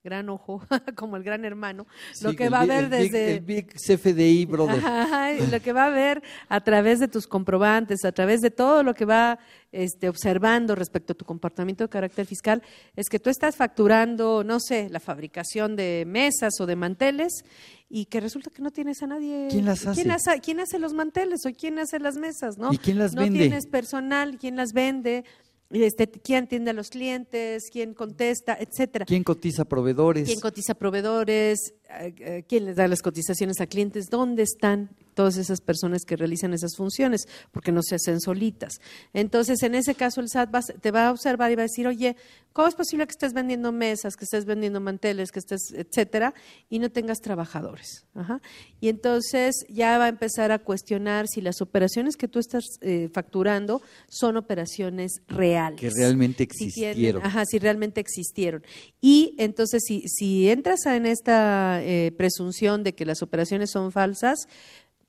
S4: gran ojo, como el gran hermano, lo que
S5: el
S4: va a ver
S5: el big-
S4: desde...
S5: el big CFDI, brother.
S4: Ajá, lo que va a ver a través de tus comprobantes, a través de todo lo que va este, observando respecto a tu comportamiento de carácter fiscal, es que tú estás facturando, no sé, la fabricación de mesas o de manteles y que resulta que no tienes a nadie.
S5: ¿Quién las hace?
S4: ¿Quién, hace, quién hace los manteles o quién hace las mesas? ¿no?
S5: ¿Y quién las
S4: no
S5: vende?
S4: tienes personal, quién las vende, este, quién atiende a los clientes, quién contesta, etcétera.
S5: ¿Quién cotiza proveedores?
S4: ¿Quién cotiza proveedores? Eh, eh, ¿Quién les da las cotizaciones a clientes? ¿Dónde están todas esas personas que realizan esas funciones? Porque no se hacen solitas. Entonces, en ese caso, el SAT va te va a observar y va a decir, oye, ¿cómo es posible que estés vendiendo mesas, que estés vendiendo manteles, que estés, etcétera, y no tengas trabajadores? Ajá. Y entonces ya va a empezar a cuestionar si las operaciones que tú estás eh, facturando son operaciones reales.
S5: Que realmente
S4: Si tienen-
S5: existieron.
S4: ajá, si realmente existieron. Y entonces, si, si entras en esta eh, presunción de que las operaciones son falsas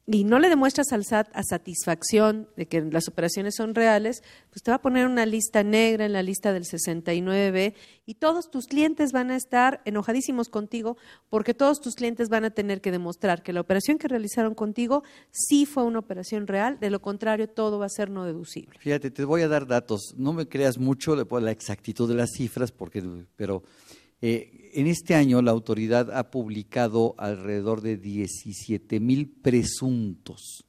S4: y no le demuestras al SAT a satisfacción de que las operaciones son reales, pues te va a poner una lista negra en la lista del 69 y todos tus clientes van a estar enojadísimos contigo porque todos tus clientes van a tener que demostrar que la operación que realizaron contigo sí fue una operación real, de lo contrario todo va a ser no deducible.
S5: Fíjate, te voy a dar datos. No me creas mucho la exactitud de las cifras, porque, pero eh, en este año la autoridad ha publicado alrededor de 17 mil presuntos.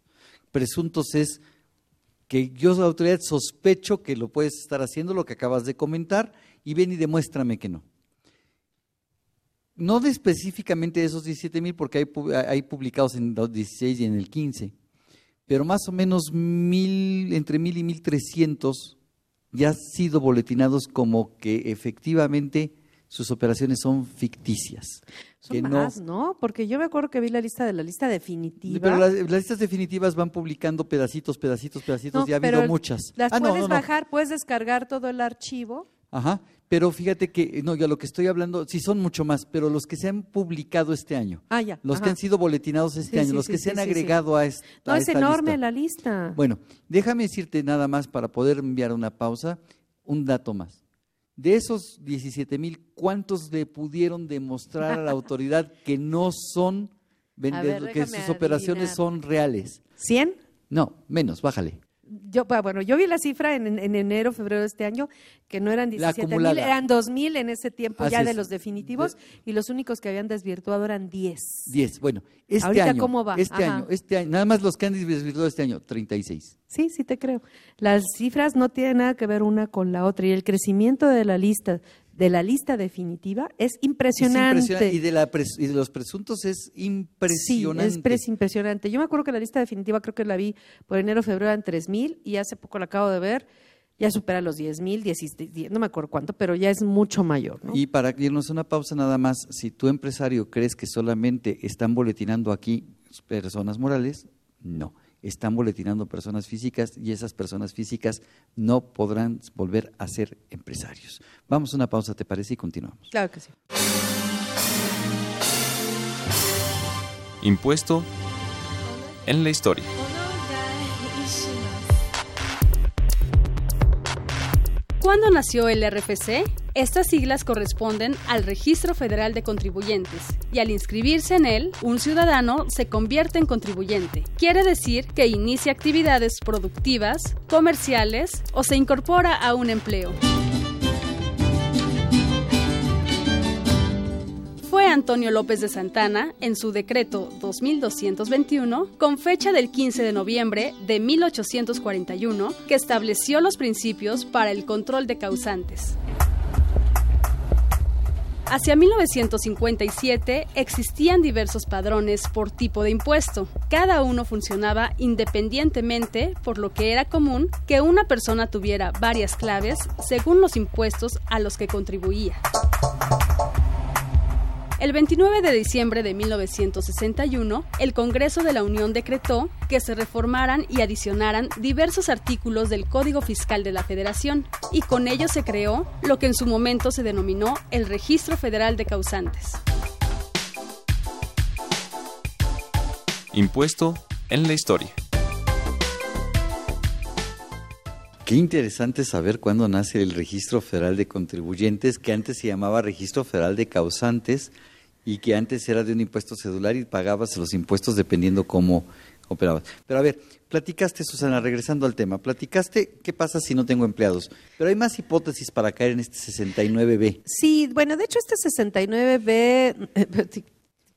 S5: Presuntos es que yo, la autoridad, sospecho que lo puedes estar haciendo, lo que acabas de comentar, y ven y demuéstrame que no. No de específicamente esos 17 mil, porque hay, hay publicados en los 16 y en el 15 pero más o menos mil, entre mil y mil trescientos ya han sido boletinados como que efectivamente sus operaciones son ficticias.
S4: Son
S5: que
S4: más, ¿no? Porque yo me acuerdo que vi la lista de la lista definitiva.
S5: Pero las, las listas definitivas van publicando pedacitos, pedacitos, pedacitos,
S4: No,
S5: y ha habido
S4: pero
S5: muchas.
S4: Las
S5: Ah, no,
S4: puedes
S5: no, no.
S4: bajar, puedes descargar todo el archivo.
S5: Ajá, pero fíjate que, no, ya lo que estoy hablando, sí son mucho más, pero los que se han publicado este año,
S4: Ah, ya.
S5: los
S4: ajá.
S5: que han sido boletinados este
S4: Sí,
S5: año,
S4: sí,
S5: los que
S4: sí,
S5: se han agregado a esta
S4: No,
S5: a
S4: es
S5: esta
S4: enorme
S5: lista.
S4: la lista.
S5: Bueno, déjame decirte nada más para poder enviar una pausa, un dato más. De esos 17 mil, ¿cuántos le pudieron demostrar a la autoridad que no son vendedores, que sus operaciones son reales?
S4: ¿100?
S5: No, menos, bájale.
S4: Yo, bueno, yo vi la cifra en, en enero, febrero de este año, que no eran
S5: La
S4: 17 mil, eran 2 mil en ese tiempo
S5: Así
S4: ya de
S5: es.
S4: los definitivos, y los únicos que habían desvirtuado eran 10.
S5: 10. Bueno, este
S4: Ahorita,
S5: año,
S4: ¿cómo va?
S5: este
S4: Ajá.
S5: año, este año, nada más los que han desvirtuado este año, 36.
S4: Sí, sí te creo. Las cifras no tienen nada que ver una con la otra, y el crecimiento de la lista, de la lista definitiva, es
S5: Es
S4: impresionante.
S5: impresionante. Y de, la pres- y de los presuntos es impresionante.
S4: Sí, es pres- impresionante. Yo me acuerdo que la lista definitiva creo que la vi por enero, febrero en 3 mil y hace poco la acabo de ver, ya supera los 10 mil, no me acuerdo cuánto, pero ya es mucho mayor. ¿no?
S5: Y para irnos a una pausa nada más, si tu empresario crees que solamente están boletinando aquí personas morales, no. Están boletinando personas físicas y esas personas físicas no podrán volver a ser empresarios. Vamos a una pausa, ¿te parece? Y continuamos.
S4: Claro que sí.
S6: Impuesto en la historia.
S8: ¿Cuándo nació el RFC? Estas siglas corresponden al Registro Federal de Contribuyentes y al inscribirse en él, un ciudadano se convierte en contribuyente. Quiere decir que inicia actividades productivas, comerciales o se incorpora a un empleo. Antonio López de Santana, en su decreto 2221, con fecha del 15 de noviembre de 1841, que estableció los principios para el control de causantes. Hacia 1957 existían diversos padrones por tipo de impuesto. Cada uno funcionaba independientemente, por lo que era común que una persona tuviera varias claves según los impuestos a los que contribuía. El 29 de diciembre de 1961, el Congreso de la Unión decretó que se reformaran y adicionaran diversos artículos del Código Fiscal de la Federación, y con ello se creó lo que en su momento se denominó el Registro Federal de Causantes.
S6: Impuesto en la historia.
S5: Qué interesante saber cuándo nace el Registro Federal de Contribuyentes, que antes se llamaba Registro Federal de Causantes y que antes era de un impuesto cedular y pagabas los impuestos dependiendo cómo operabas. Pero a ver, platicaste, Susana, regresando al tema, platicaste qué pasa si no tengo empleados, pero hay más hipótesis para caer en este 69B.
S4: Sí, bueno, de hecho este 69B,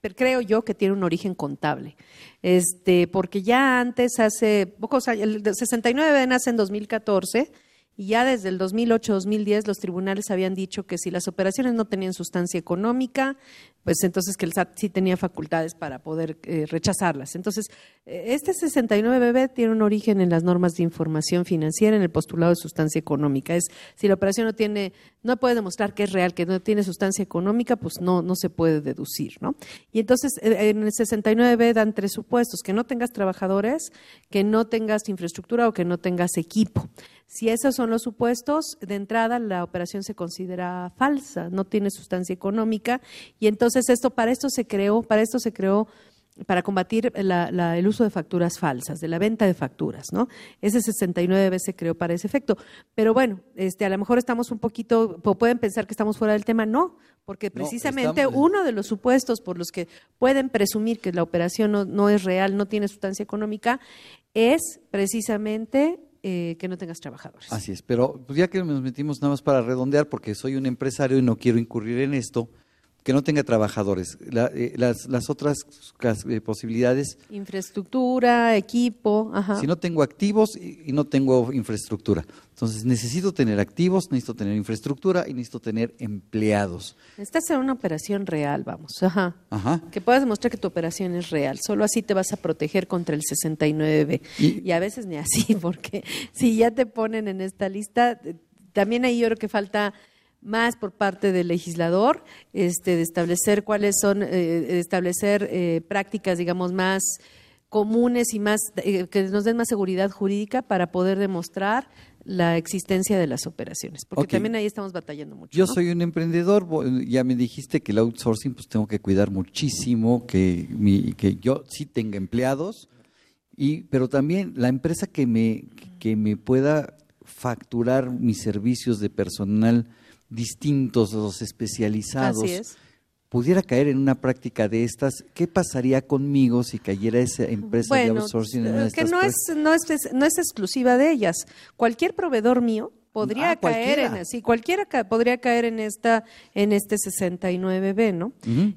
S4: pero creo yo que tiene un origen contable, este, porque ya antes, hace pocos años, el 69B nace en 2014 y ya desde el 2008-2010 los tribunales habían dicho que si las operaciones no tenían sustancia económica, pues entonces que el SAT sí tenía facultades para poder eh, rechazarlas. Entonces, eh, este 69BB tiene un origen en las normas de información financiera, en el postulado de sustancia económica. Es si la operación no tiene, no puede demostrar que es real, que no tiene sustancia económica, pues no, no se puede deducir, ¿no? Y entonces, en el 69B dan tres supuestos: que no tengas trabajadores, que no tengas infraestructura o que no tengas equipo. Si esos son los supuestos, de entrada la operación se considera falsa, no tiene sustancia económica y entonces esto para esto se creó, para esto se creó para combatir la- la- el uso de facturas falsas, de la venta de facturas, ¿no? Ese 69 se creó para ese efecto. Pero bueno, este, a lo mejor estamos un poquito, pueden pensar que estamos fuera del tema, no, porque
S5: No,
S4: precisamente
S5: estamos-
S4: uno de los supuestos por los que pueden presumir que la operación no, no es real, no tiene sustancia económica, es precisamente eh, que no tengas trabajadores.
S5: Así es, pero pues ya que nos metimos nada más para redondear, porque soy un empresario y no quiero incurrir en esto, que no tenga trabajadores. La- eh, las, las otras eh, posibilidades,
S4: Infraestructura, equipo, ajá.
S5: si no tengo activos y, y no tengo infraestructura. Entonces necesito tener activos, necesito tener infraestructura y necesito tener empleados.
S4: Necesitas hacer una operación real, vamos. Ajá.
S5: Ajá.
S4: Que puedas demostrar que tu operación es real. Solo así te vas a proteger contra el 69B.
S5: Y-
S4: Y, a veces ni así, porque si ya te ponen en esta lista, eh, también ahí yo creo que falta más por parte del legislador, este, de establecer cuáles son, eh, establecer eh, prácticas, digamos, más comunes y más eh, que nos den más seguridad jurídica para poder demostrar la existencia de las operaciones, porque también ahí estamos batallando mucho.
S5: Yo
S4: ¿no?
S5: soy un emprendedor, ya me dijiste que el outsourcing pues tengo que cuidar muchísimo, que, mi, que yo sí tenga empleados, y, pero también la empresa que me, que me pueda facturar mis servicios de personal distintos, los especializados,
S4: Así es.
S5: pudiera caer en una práctica de estas, ¿qué pasaría conmigo si cayera esa empresa de outsourcing en una de
S4: eh, que
S5: estas
S4: no es, no, es, no es exclusiva de ellas. Cualquier proveedor mío podría
S5: Ah,
S4: caer
S5: cualquiera.
S4: en sí, cualquiera ca- podría caer en esta en este 69B, ¿no?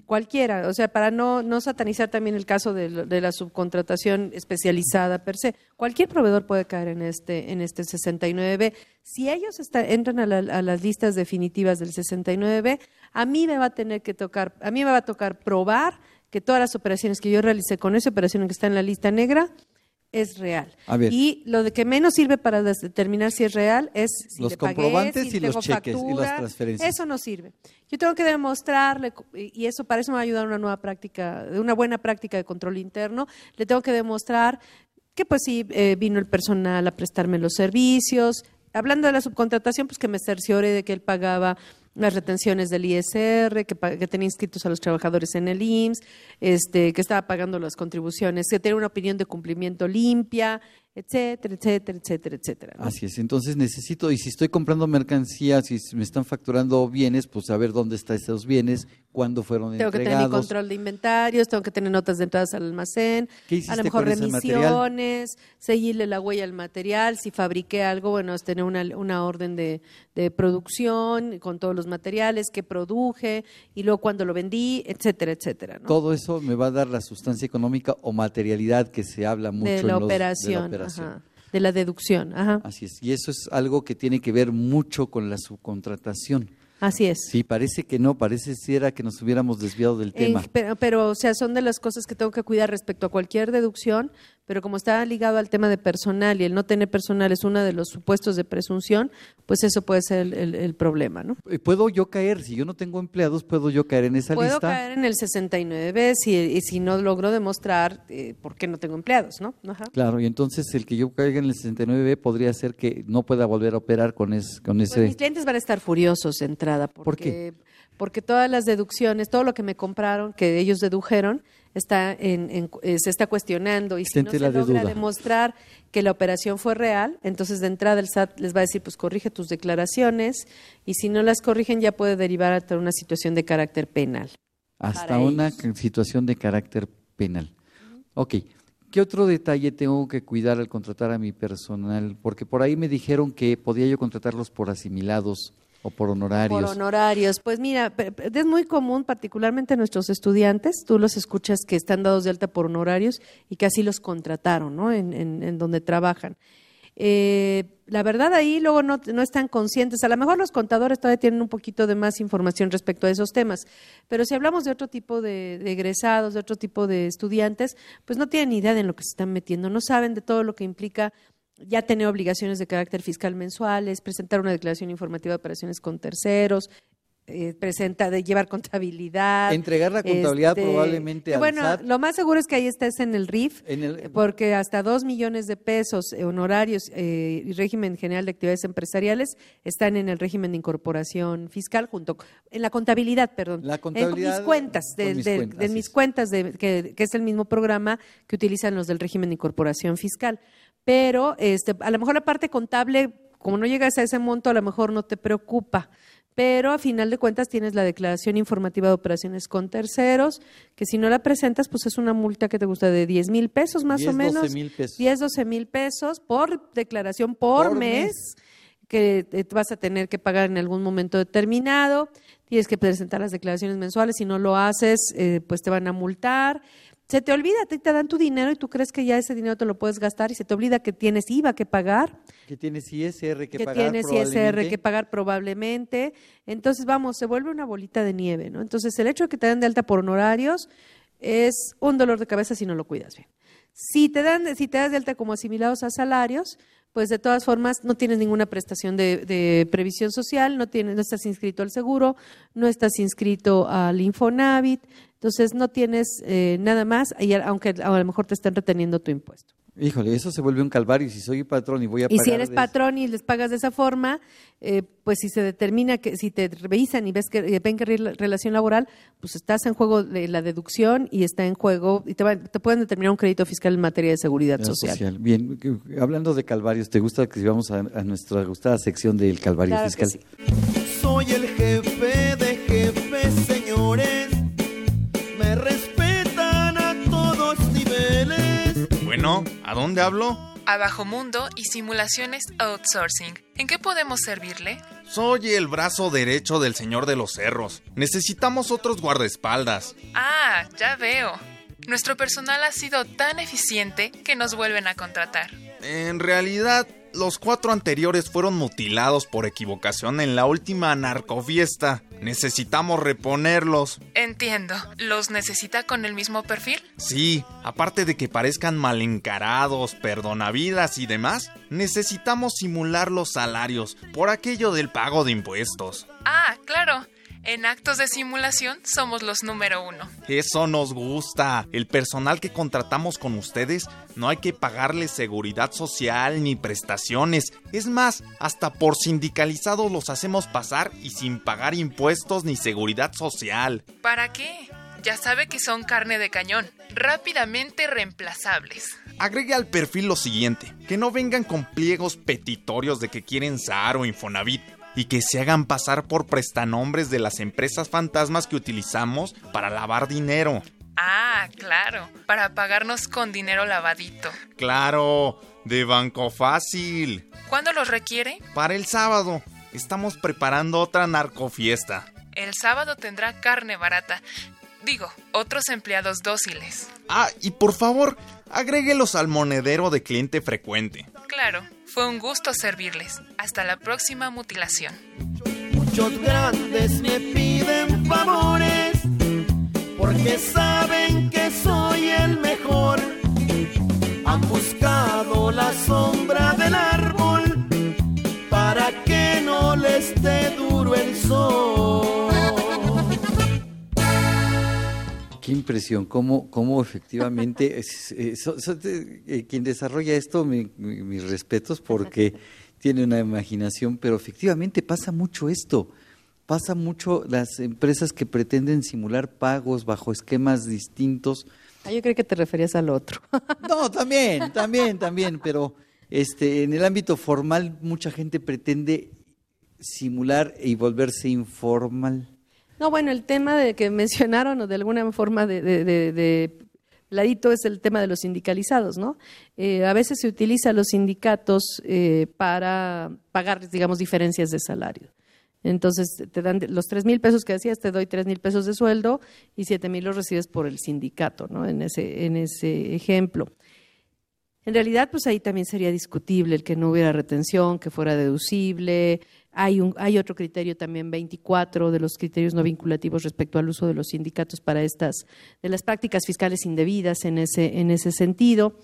S4: Cualquiera, o sea, para no no satanizar también el caso de, la subcontratación especializada per se, cualquier proveedor puede caer en este en este 69B. Si ellos está- entran a, la- a las listas definitivas del 69B, a mí me va a tener que tocar, a mí me va a tocar probar que todas las operaciones que yo realicé con esa operación que está en la lista negra es real.
S5: A ver.
S4: Y lo de que menos sirve para determinar si es real es si
S5: Los
S4: le pagué,
S5: comprobantes
S4: si
S5: y los cheques y las transferencias.
S4: Eso no sirve. Yo tengo que demostrarle, y eso para eso me va a ayudar una nueva práctica, una buena práctica de control interno. Le tengo que demostrar que pues sí eh, vino el personal a prestarme los servicios. Hablando de la subcontratación, pues que me cerciore de que él pagaba las retenciones del ISR, que, tenía inscritos a los trabajadores en el IMSS, este, que estaba pagando las contribuciones, que tenía una opinión de cumplimiento limpia, etcétera, etcétera, etcétera, etcétera. ¿no?
S5: Así es, entonces necesito, y si estoy comprando mercancías, si me están facturando bienes, pues saber dónde están esos bienes, cuándo fueron
S4: Tengo que tener mi
S5: entregados.
S4: control de inventarios, tengo que tener notas de entradas al almacén,
S5: ¿Qué
S4: a lo mejor remisiones, seguirle la huella al material, si fabriqué algo, bueno, es tener una, una orden de, de producción con todos los materiales que produje y luego cuando lo vendí, etcétera, etcétera. ¿no?
S5: Todo eso me va a dar la sustancia económica o materialidad que se habla mucho
S4: de,
S5: en
S4: la
S5: los-
S4: operación,
S5: de la operación.
S4: Ajá, de la deducción, ajá,
S5: Así es, y eso es algo que tiene que ver mucho con la subcontratación.
S4: así es.
S5: Sí, parece que no, parece si era que nos hubiéramos desviado del
S4: En-
S5: tema.
S4: pero, pero, o sea, son de las cosas que tengo que cuidar respecto a cualquier deducción, pero como está ligado al tema de personal y el no tener personal es uno de los supuestos de presunción, pues eso puede ser el, el- el problema, ¿no?
S5: Eh, ¿Puedo yo caer? Si yo no tengo empleados, ¿puedo yo caer en esa
S4: Puedo
S5: lista?
S4: caer en el 69 si, y si no logro demostrar eh, por qué no tengo empleados, ¿no? Ajá.
S5: Claro, y entonces el que yo caiga en el 69B podría ser que no pueda volver a operar con, es- con
S4: Pues
S5: ese...
S4: mis clientes van a estar furiosos de entrada porque,
S5: ¿Por qué?
S4: porque todas las deducciones, todo lo que me compraron, que ellos dedujeron, está en, en- eh, se está cuestionando y si no se
S5: de
S4: logra
S5: duda.
S4: demostrar que la operación fue real, entonces de entrada el SAT les va a decir, pues corrige tus declaraciones y si no las corrigen ya puede derivar hasta una situación de carácter penal.
S5: hasta una
S4: ellos.
S5: situación de carácter penal. Ok, ¿qué otro detalle tengo que cuidar al contratar a mi personal? Porque por ahí me dijeron que podía yo contratarlos por asimilados o por honorarios.
S4: Por honorarios. Pues mira, es muy común, particularmente nuestros estudiantes, tú los escuchas que están dados de alta por honorarios y que así los contrataron, ¿no? En, en- en donde trabajan. Eh, la verdad ahí luego no, no están conscientes. A lo mejor los contadores todavía tienen un poquito de más información respecto a esos temas, pero si hablamos de otro tipo de, de egresados, de otro tipo de estudiantes, pues no tienen idea de en lo que se están metiendo, no saben de todo lo que implica ya tener obligaciones de carácter fiscal mensuales, presentar una declaración informativa de operaciones con terceros, eh, presenta de llevar contabilidad.
S5: Entregar la contabilidad
S4: este,
S5: probablemente al
S4: Bueno,
S5: SAT.
S4: lo más seguro es que ahí estés en el RIF,
S5: En el-
S4: porque hasta dos millones de pesos eh, honorarios eh, y régimen general de actividades empresariales están en el régimen de incorporación fiscal junto en la contabilidad, perdón,
S5: La
S4: en
S5: contabilidad
S4: mis cuentas, de,
S5: mis
S4: de-
S5: cuentas,
S4: de mis cuentas de, que, que es el mismo programa que utilizan los del régimen de incorporación fiscal. Pero este, a lo mejor la parte contable, como no llegas a ese monto, a lo mejor no te preocupa. Pero a final de cuentas tienes la declaración informativa de operaciones con terceros, que si no la presentas, pues es una multa que te gusta de 10 mil pesos más
S5: 10,
S4: o menos.
S5: 12 mil pesos.
S4: 10, 12 mil pesos por declaración por,
S5: Por
S4: mes,
S5: mes.
S4: que vas a tener que pagar en algún momento determinado. Tienes que presentar las declaraciones mensuales. Si no lo haces, eh, pues te van a multar. Se te olvida, te, te dan tu dinero y tú crees que ya ese dinero te lo puedes gastar y se te olvida que tienes IVA que pagar
S5: que tienes ISR que,
S4: que,
S5: pagar
S4: tienes ISR
S5: probablemente.
S4: que pagar probablemente. Entonces, vamos, se vuelve una bolita de nieve, ¿no? Entonces, el hecho de que te dan de alta por honorarios es un dolor de cabeza si no lo cuidas bien. Si te dan, si te das de alta como asimilados a salarios, pues de todas formas no tienes ninguna prestación de, de previsión social, no tienes, no estás inscrito al seguro, no estás inscrito al Infonavit, entonces no tienes eh, nada más, y aunque a lo mejor te están reteniendo tu impuesto.
S5: Híjole, eso se vuelve un calvario. Y si soy patrón y voy a
S4: Y
S5: pagar...
S4: si eres patrón y les pagas de esa forma, eh, pues si se determina que si te revisan y ves que ven que relación laboral, pues estás en juego de la deducción y está en juego y te, va- te pueden determinar un crédito fiscal en materia de seguridad social.
S5: Bien, hablando de calvarios, ¿te gusta que vamos a, a nuestra gustada sección del calvario
S4: Claro que
S5: fiscal?
S4: sí.
S9: soy el jefe ¿a
S10: dónde hablo?
S11: A Bajo Mundo y Simulaciones Outsourcing. ¿En qué podemos servirle?
S10: Soy el brazo derecho del señor de los cerros. Necesitamos otros guardaespaldas.
S11: Ah, ya veo. Nuestro personal ha sido tan eficiente que nos vuelven a contratar.
S10: En realidad, los cuatro anteriores fueron mutilados por equivocación en la última narcofiesta. Necesitamos reponerlos.
S11: Entiendo. ¿Los necesita con el mismo perfil?
S10: Sí, aparte de que parezcan mal encarados, perdonavidas y demás, necesitamos simular los salarios por aquello del pago de impuestos.
S11: Ah, claro. En actos de simulación somos los número uno.
S10: Eso nos gusta. El personal que contratamos con ustedes no hay que pagarle seguridad social ni prestaciones. Es más, hasta por sindicalizados los hacemos pasar y sin pagar impuestos ni seguridad social.
S11: ¿Para qué? Ya sabe que son carne de cañón, rápidamente reemplazables.
S10: Agregue al perfil lo siguiente, que no vengan con pliegos petitorios de que quieren SAR o Infonavit y que se hagan pasar por prestanombres de las empresas fantasmas que utilizamos para lavar dinero.
S11: Ah, claro, para pagarnos con dinero lavadito.
S10: Claro, de Banco Fácil.
S11: ¿Cuándo los requiere?
S10: Para el sábado. Estamos preparando otra narcofiesta.
S11: El sábado tendrá carne barata. Digo, otros empleados dóciles.
S10: Ah, y por favor, agréguelos al monedero de cliente frecuente.
S11: Claro, fue un gusto servirles. Hasta la próxima mutilación.
S9: Muchos grandes me piden favores porque saben que soy el mejor. Han buscado la sombra del árbol para que no les dé duro el sol.
S5: Qué impresión, cómo, cómo efectivamente, es, eh, eh, quien desarrolla esto, mi- mi- mis respetos, porque tiene una imaginación, pero efectivamente pasa mucho esto. Pasa mucho las empresas que pretenden simular pagos bajo esquemas distintos.
S4: Ah, yo creo que te referías al otro.
S5: No, también, también, también, pero este, en el ámbito formal mucha gente pretende simular y volverse informal.
S4: No, bueno, el tema de que mencionaron o de alguna forma de, ladito es el tema de los sindicalizados, ¿no? Eh, a veces se utiliza los sindicatos eh, para pagar, digamos, diferencias de salario. Entonces te dan los tres mil pesos que decías, te doy tres mil pesos de sueldo y siete mil los recibes por el sindicato, ¿no? En ese, en ese ejemplo. En realidad, pues ahí también sería discutible el que no hubiera retención, que fuera deducible. Hay, un, hay otro criterio también, 24, de los criterios no vinculativos respecto al uso de los sindicatos para estas, de las prácticas fiscales indebidas en ese, en ese sentido.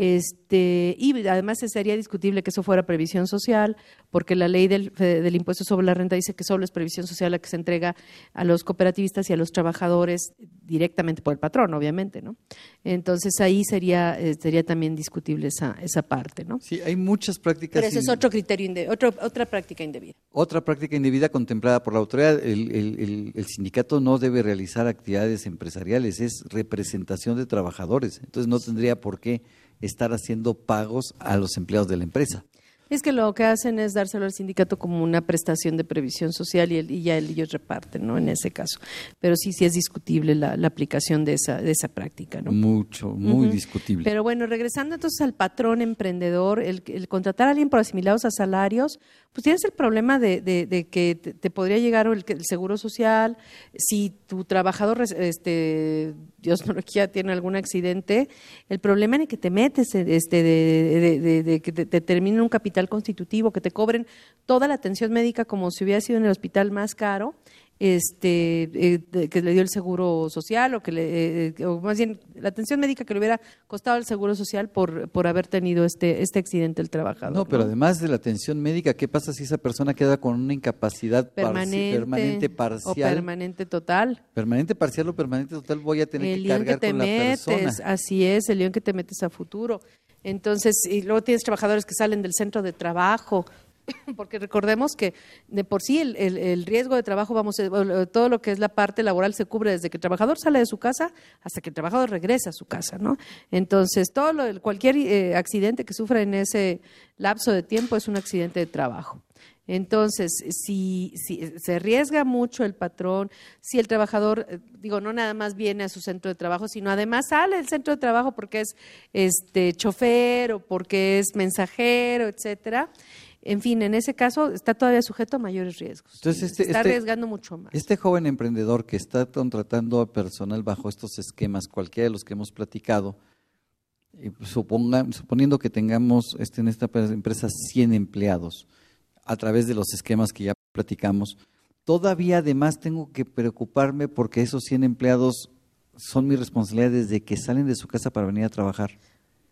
S4: Este, y además sería discutible que eso fuera previsión social, porque la ley del, impuesto sobre la renta dice que solo es previsión social la que se entrega a los cooperativistas y a los trabajadores directamente por el patrón, obviamente, ¿no? Entonces ahí sería, eh, sería también discutible esa, esa parte, ¿no?
S5: Sí, hay muchas prácticas.
S4: Pero ese es otro criterio, otro, otra práctica indebida.
S5: Otra práctica indebida contemplada por la autoridad, el, el- el- el sindicato no debe realizar actividades empresariales, es representación de trabajadores, entonces no tendría por qué estar haciendo pagos a los empleados de la empresa.
S4: Es que lo que hacen es dárselo al sindicato como una prestación de previsión social y, el- y ya el- ellos reparten, ¿no? En ese caso. Pero sí, sí es discutible la, la aplicación de esa, de esa práctica, ¿no?
S5: Mucho, muy discutible.
S4: Pero bueno, regresando entonces al patrón emprendedor, el, el contratar a alguien por asimilados a salarios, pues tienes el problema de, de- de que te, te podría llegar el, el seguro social, si tu trabajador, este, Dios no lo quiera, tiene algún accidente, el problema en el que te metes, este, de que te, te termine un capital constitutivo, que te cobren toda la atención médica como si hubiera sido en el hospital más caro, este eh, que le dio el seguro social o que le eh, o más bien la atención médica que le hubiera costado el seguro social por por haber tenido este este accidente el trabajador
S5: No, pero además de la atención médica, ¿qué pasa si esa persona queda con una incapacidad parci-
S4: permanente, o
S5: parcial?
S4: permanente total
S5: permanente parcial o permanente total voy a tener
S4: el
S5: que
S4: que
S5: cargar
S4: te
S5: con la
S4: metes
S5: persona.
S4: así es el lío en que te metes a futuro entonces y luego tienes trabajadores que salen del centro de trabajo porque recordemos que de por sí el, el- riesgo de trabajo, vamos, eh, todo lo que es la parte laboral se cubre desde que el trabajador sale de su casa hasta que el trabajador regresa a su casa, ¿no? Entonces, todo lo, cualquier eh, accidente que sufra en ese lapso de tiempo es un accidente de trabajo. Entonces, si, si se arriesga mucho el patrón, si el trabajador, eh, digo, no nada más viene a su centro de trabajo, sino además sale del centro de trabajo porque es este chofer o porque es mensajero, etcétera. En fin, en ese caso está todavía sujeto a mayores riesgos.
S5: Entonces, este,
S4: está
S5: este-
S4: arriesgando mucho más.
S5: Este joven emprendedor que está contratando a personal bajo estos esquemas, cualquiera de los que hemos platicado, suponga- suponiendo que tengamos este, en esta empresa 100 empleados a través de los esquemas que ya platicamos, todavía además tengo que preocuparme porque esos 100 empleados son mi responsabilidad desde que salen de su casa para venir a trabajar.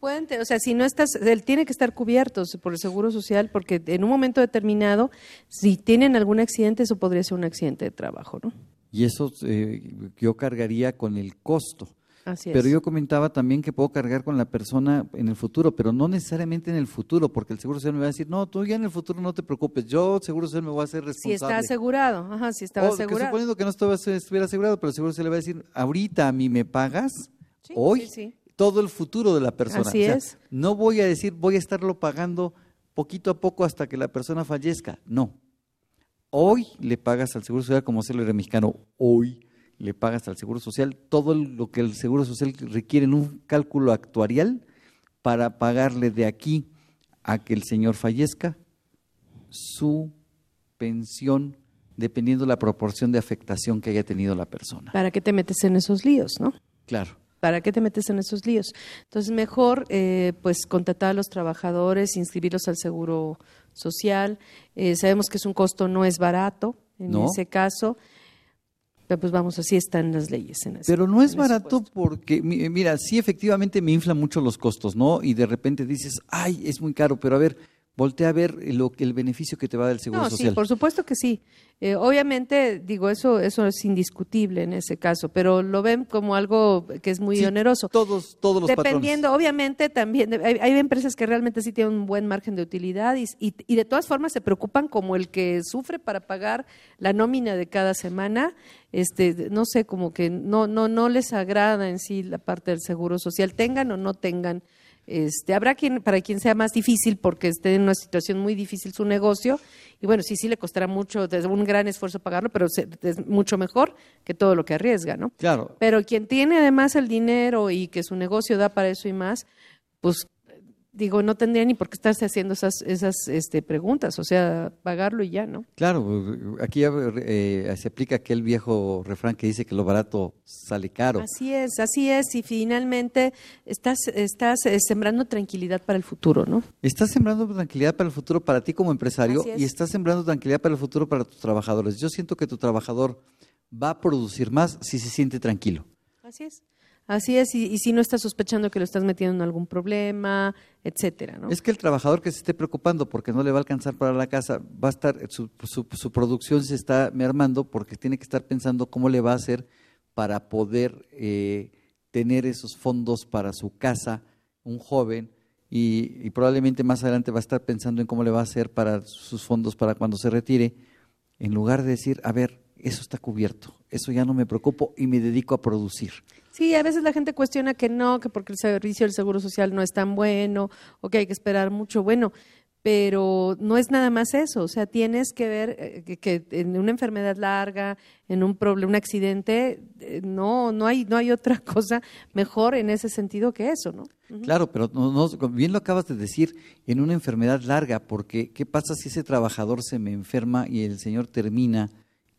S4: Pueden o sea, si no estás, él tiene que estar cubierto por el Seguro Social porque en un momento determinado, si tienen algún accidente, eso podría ser un accidente de trabajo, ¿no?
S5: Y eso eh, yo cargaría con el costo.
S4: Así es.
S5: Pero yo comentaba también que puedo cargar con la persona en el futuro, pero no necesariamente en el futuro, porque el Seguro Social me va a decir, no, tú ya en el futuro no te preocupes, yo Seguro Social me voy a hacer
S4: si
S5: responsable.
S4: está asegurado, ajá, si estaba
S5: O que
S4: asegurado.
S5: suponiendo que no estuviera asegurado, pero el Seguro Social le va a decir, ahorita a mí me pagas,
S4: Sí,
S5: hoy,
S4: sí, sí.
S5: todo el futuro de la persona.
S4: Así
S5: O sea,
S4: es.
S5: No voy a decir, voy a estarlo pagando poquito a poco hasta que la persona fallezca. No. Hoy le pagas al Seguro Social, como era mexicano, hoy le pagas al Seguro Social todo lo que el Seguro Social requiere en un cálculo actuarial para pagarle de aquí a que el señor fallezca su pensión dependiendo la proporción de afectación que haya tenido la persona.
S4: ¿Para qué te metes en esos líos, no?
S5: Claro.
S4: ¿Para qué te metes en esos líos? Entonces, mejor eh, pues contratar a los trabajadores, inscribirlos al seguro social. Eh, sabemos que es un costo, no es barato en
S5: No.
S4: ese caso. Pero pues vamos, así están las leyes. En ese-
S5: Pero no es barato porque, mi- mira, sí efectivamente me infla mucho los costos, ¿no? Y de repente dices, ay, es muy caro, pero a ver, voltea a ver lo, que- el beneficio que te va del Seguro
S4: No,
S5: Social.
S4: sí, por supuesto que sí. Eh, obviamente, digo, eso, eso es indiscutible en ese caso, pero lo ven como algo que es muy
S5: Sí,
S4: oneroso.
S5: Todos, todos los
S4: Dependiendo, obviamente también, hay, hay empresas que realmente sí tienen un buen margen de utilidad y, y- y de todas formas se preocupan como el que sufre para pagar la nómina de cada semana, este, no sé, como que no, no, no les agrada en sí la parte del seguro social, tengan o no tengan. Este, habrá quien, para quien sea más difícil porque esté en una situación muy difícil su negocio, y bueno, sí, sí le costará mucho, es un gran esfuerzo pagarlo, pero es mucho mejor que todo lo que arriesga, ¿no?
S5: Claro,
S4: Pero quien tiene además el dinero y que su negocio da para eso y más, pues digo, no tendría ni por qué estarse haciendo esas, esas este, preguntas, o sea, pagarlo y ya, ¿no?
S5: claro, aquí ya, eh, se aplica aquel viejo refrán que dice que lo barato sale caro.
S4: Así es, así es, y finalmente estás, estás eh, sembrando tranquilidad para el futuro, ¿no?
S5: Estás sembrando tranquilidad para el futuro para ti como empresario
S4: es.
S5: y estás sembrando tranquilidad para el futuro para tus trabajadores. Yo siento que tu trabajador va a producir más si se siente tranquilo.
S4: Así es. Así es, y, si no estás sospechando que lo estás metiendo en algún problema, etcétera, ¿no?
S5: Es que el trabajador que se esté preocupando porque no le va a alcanzar para la casa, va a estar, su, su- su producción se está mermando porque tiene que estar pensando cómo le va a hacer para poder eh, tener esos fondos para su casa, un joven, y, y probablemente más adelante va a estar pensando en cómo le va a hacer para sus fondos para cuando se retire, en lugar de decir, a ver, eso está cubierto, eso ya no me preocupo y me dedico a producir.
S4: Sí, a veces la gente cuestiona que no, que porque el servicio del Seguro Social no es tan bueno o que hay que esperar mucho. Bueno, pero no es nada más eso. O sea, tienes que ver eh, que, que en una enfermedad larga, en un problema, un accidente, eh, no, no hay, no hay otra cosa mejor en ese sentido que eso, ¿no?
S5: Claro, pero no, no- bien lo acabas de decir, en una enfermedad larga, porque ¿qué pasa si ese trabajador se me enferma y el señor termina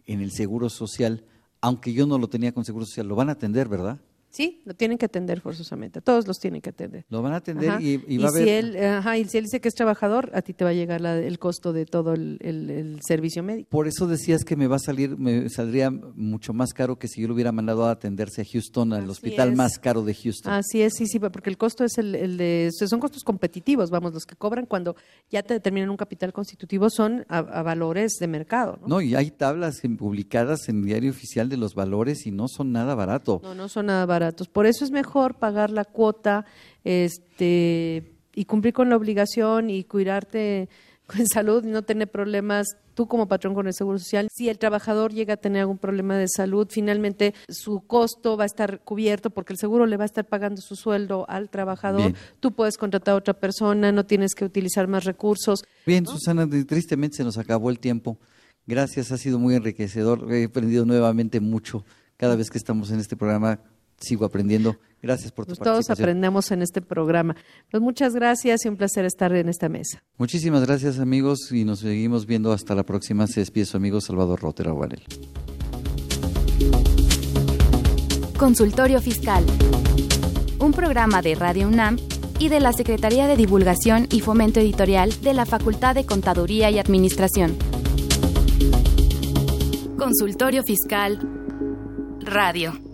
S5: en el seguro social, aunque yo no lo tenía con seguro social? Lo van a atender, ¿verdad?
S4: Sí, lo tienen que atender forzosamente. Todos los tienen que atender.
S5: Lo van a atender
S4: Ajá.
S5: y, y va a
S4: si
S5: haber...
S4: él, ajá, y si él dice que es trabajador, a ti te va a llegar la- el costo de todo el, el- el servicio médico.
S5: Por eso decías que me va a salir, me saldría mucho más caro que si yo lo hubiera mandado a atenderse a Houston, al
S4: Así
S5: hospital
S4: es.
S5: más caro de Houston.
S4: Así es, sí, sí, porque el costo es el, el de, son costos competitivos, vamos, los que cobran cuando ya te determinan un capital constitutivo son a, a valores de mercado, ¿no?
S5: No, y hay tablas publicadas en diario oficial de los valores y no son nada barato.
S4: No, no son nada baratos. Por eso es mejor pagar la cuota, este, y cumplir con la obligación y cuidarte con salud y no tener problemas tú como patrón con el Seguro Social. Si el trabajador llega a tener algún problema de salud, finalmente su costo va a estar cubierto porque el seguro le va a estar pagando su sueldo al trabajador.
S5: Bien.
S4: Tú puedes contratar a otra persona, no tienes que utilizar más recursos.
S5: Bien, Susana, tristemente se nos acabó el tiempo. Gracias, ha sido muy enriquecedor. He aprendido nuevamente mucho. Cada vez que estamos en este programa sigo aprendiendo. Gracias por tu
S4: Pues todos aprendemos en este programa. Pues muchas gracias y un placer estar en esta mesa.
S5: Muchísimas gracias, amigos, y nos seguimos viendo hasta la próxima. Se despide su amigo Salvador Rotera Guarel.
S2: Consultorio Fiscal. Un programa de Radio UNAM y de la Secretaría de Divulgación y Fomento Editorial de la Facultad de Contaduría y Administración. Consultorio Fiscal Radio.